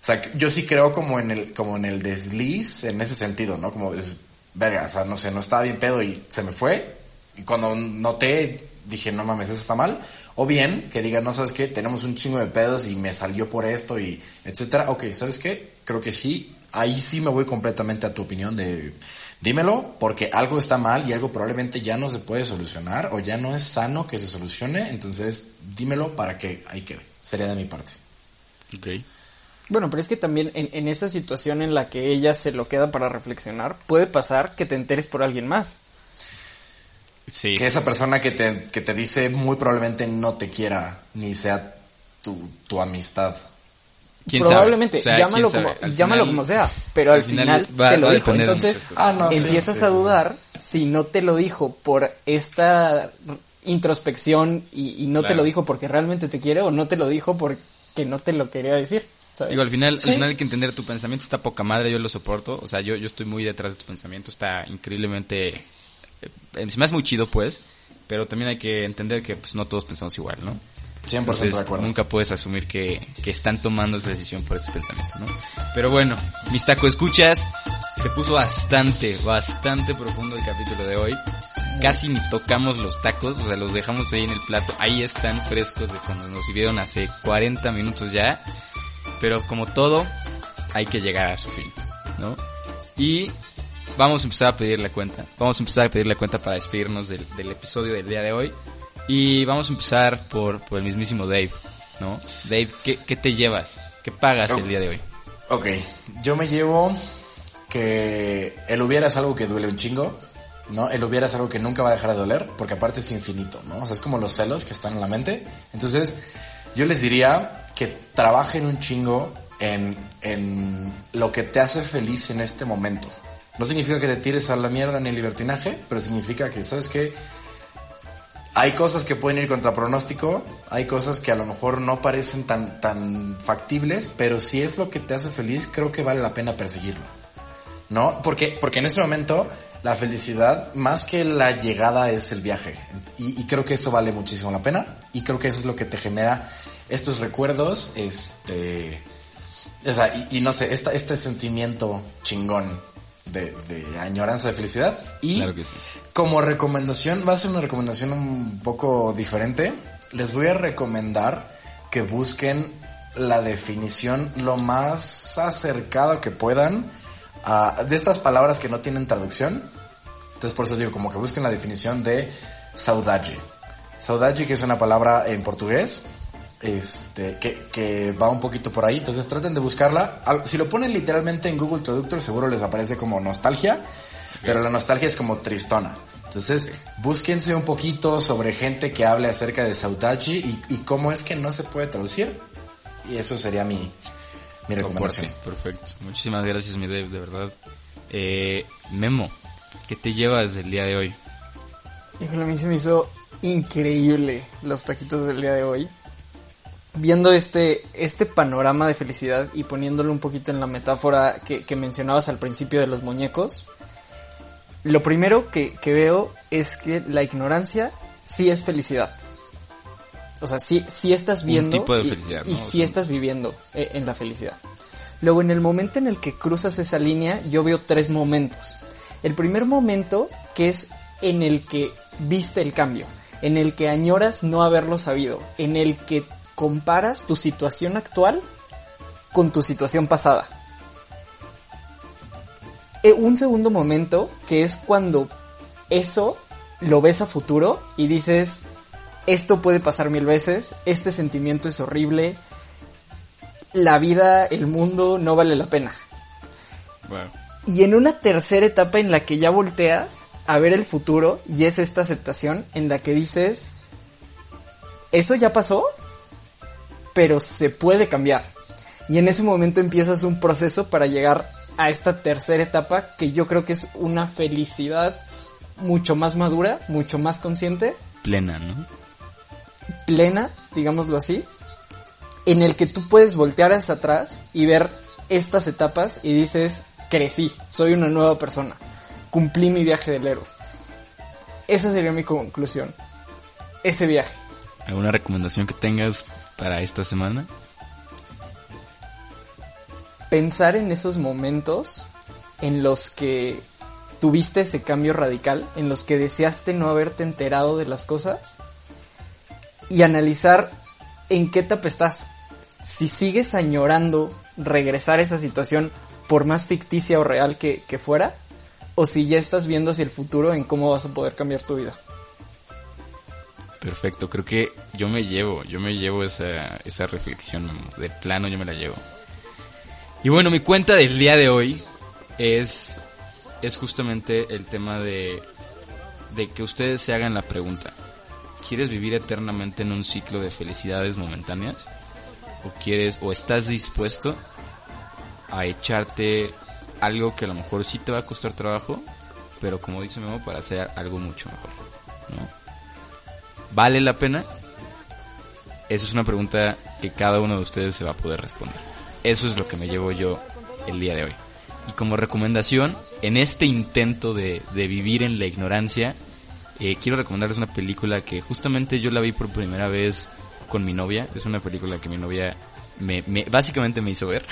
O sea, yo sí creo como en el, como en el desliz en ese sentido, ¿no? Como es, verga, o sea, no sé, no estaba bien pedo y se me fue. Y cuando noté, dije, no mames, eso está mal. O bien, que digan, no, ¿sabes qué? Tenemos un chingo de pedos y me salió por esto y etcétera. Ok, ¿sabes qué? Creo que sí. Ahí sí me voy completamente a tu opinión de, dímelo, porque algo está mal y algo probablemente ya no se puede solucionar o ya no es sano que se solucione. Entonces, dímelo para que ahí quede. Sería de mi parte. Ok. Bueno, pero es que también en, en esa situación en la que ella se lo queda para reflexionar, puede pasar que te enteres por alguien más. Sí. Que esa persona que te, que te dice muy probablemente no te quiera ni sea tu, tu amistad. ¿Quién sabe? Probablemente, O sea, llámalo, ¿quién como, sabe? Al llámalo final- como sea, pero al al final final, va- te lo dijo. Entonces. Ah, no, sí, empiezas sí, a sí, sí. dudar si no te lo dijo por esta introspección y, y no te lo dijo porque realmente te quiere o no te lo dijo porque no te lo quería decir. ¿Sabes? Digo, al final, Sí. al final hay que entender tu pensamiento está poca madre, yo lo soporto. O sea, yo, yo estoy muy detrás de tu pensamiento, está increíblemente. Eh, se me hace muy chido, pues. Pero también hay que entender que pues, no todos pensamos igual, ¿no? 100% Entonces, de acuerdo. nunca puedes asumir que, que están tomando esa decisión por ese pensamiento, ¿no? Pero bueno, mis taco escuchas, se puso bastante, bastante profundo el capítulo de hoy. Casi ni tocamos los tacos, o sea, los dejamos ahí en el plato. Ahí están frescos de cuando nos sirvieron hace 40 minutos ya. Pero como todo, hay que llegar a su fin, ¿no? Y vamos a empezar a pedir la cuenta. Vamos a empezar a pedir la cuenta para despedirnos del, del episodio del día de hoy. Y vamos a empezar por, por el mismísimo Dave, ¿no? Dave, ¿qué, qué te llevas? ¿Qué pagas el día de hoy? Ok, yo me llevo que el hubiera es algo que duele un chingo, ¿no? El hubiera es algo que nunca va a dejar de doler, porque aparte es infinito, ¿no? O sea, es como los celos que están en la mente. Entonces, yo les diría que trabajen un chingo en, en lo que te hace feliz en este momento. No significa que te tires a la mierda ni el libertinaje, pero significa que, ¿sabes qué? Hay cosas que pueden ir contra pronóstico, hay cosas que a lo mejor no parecen tan, tan factibles, pero si es lo que te hace feliz, creo que vale la pena perseguirlo. ¿No? Porque, porque en ese momento la felicidad, más que la llegada, es el viaje. Y creo que eso vale muchísimo la pena. Y creo que eso es lo que te genera estos recuerdos, este... O sea, y, y no sé, esta, este sentimiento chingón de, de añoranza de felicidad. Y Claro que sí. como recomendación, va a ser una recomendación un poco diferente. Les voy a recomendar que busquen la definición lo más acercado que puedan a- de estas palabras que no tienen traducción. Entonces por eso digo, como que busquen la definición de saudade. Saudade, que es una palabra en portugués, este, que, que va un poquito por ahí. Entonces traten de buscarla. Si lo ponen literalmente en Google Traductor, seguro les aparece como nostalgia, pero la nostalgia es como tristona. Entonces, búsquense un poquito sobre gente que hable acerca de saudade y, y cómo es que no se puede traducir. Y eso sería mi, mi recomendación. Perfecto. Muchísimas gracias, mi Dave, de verdad. Eh, Memo, ¿qué te llevas del día de hoy? Híjole, a mí se me hizo increíble los taquitos del día de hoy. Viendo este, este panorama de felicidad y poniéndolo un poquito en la metáfora que, que mencionabas al principio de los muñecos, lo primero que, que veo es que la ignorancia sí es felicidad. O sea, sí, sí estás viendo tipo de y- felicidad, y, sí estás viviendo eh, en la felicidad. Luego, en el momento en el que cruzas esa línea, yo veo tres momentos. El primer momento, que es en el que viste el cambio, en el que añoras no haberlo sabido, en el que comparas tu situación actual con tu situación pasada. Eh, un segundo momento, que es cuando eso lo ves a futuro y dices, esto puede pasar mil veces, este sentimiento es horrible, la vida, el mundo no vale la pena. Y en una tercera etapa en la que ya volteas a ver el futuro y es esta aceptación en la que dices, eso ya pasó, pero se puede cambiar. Y en ese momento empiezas un proceso para llegar a esta tercera etapa que yo creo que es una felicidad mucho más madura, mucho más consciente Plena, ¿no? plena, digámoslo así, en el que tú puedes voltear hacia atrás y ver estas etapas y dices, crecí, soy una nueva persona, cumplí mi viaje del héroe. Esa sería mi conclusión. Ese viaje. ¿Alguna recomendación que tengas para esta semana? Pensar en esos momentos en los que tuviste ese cambio radical, en los que deseaste no haberte enterado de las cosas y analizar en qué etapa estás. Si sigues añorando regresar a esa situación, por más ficticia o real que, que fuera, o si ya estás viendo hacia el futuro en cómo vas a poder cambiar tu vida. Perfecto, creo que yo me llevo, yo me llevo esa, esa reflexión, de plano yo me la llevo. Y bueno, mi cuenta del día de hoy es, es justamente el tema de, de que ustedes se hagan la pregunta. ¿Quieres vivir eternamente en un ciclo de felicidades momentáneas? ¿O quieres, o estás dispuesto a echarte algo que a lo mejor sí te va a costar trabajo, pero como dice Memo, para hacer algo mucho mejor, ¿no? ¿Vale la pena? Esa es una pregunta que cada uno de ustedes se va a poder responder. Eso es lo que me llevo yo el día de hoy. Y como recomendación, en este intento de, de vivir en la ignorancia, eh, quiero recomendarles una película que justamente yo la vi por primera vez con mi novia. Es una película que mi novia me, me- básicamente me hizo ver.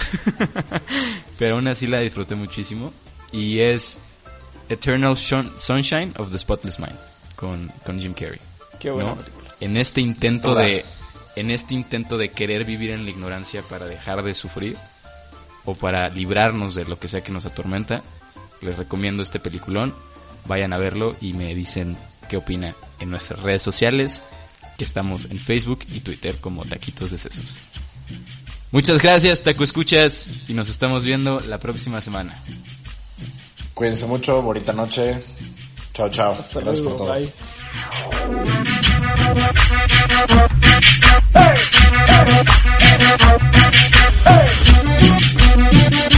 Pero aún así la disfruté muchísimo. Y es Eternal Sunshine of the Spotless Mind con, con Jim Carrey. Qué buena ¿no? película. En este intento Toda. de en este intento de querer vivir en la ignorancia para dejar de sufrir o para librarnos de lo que sea que nos atormenta, les recomiendo este peliculón. Vayan a verlo y me dicen qué opina en nuestras redes sociales, que estamos en Facebook y Twitter como Taquitos de Sesos. Muchas gracias, Taco Escuchas, y nos estamos viendo la próxima semana. Cuídense mucho, bonita noche. Chao, chao. Hasta Gracias luego, por todo. bye. Hey! Hey! Hey!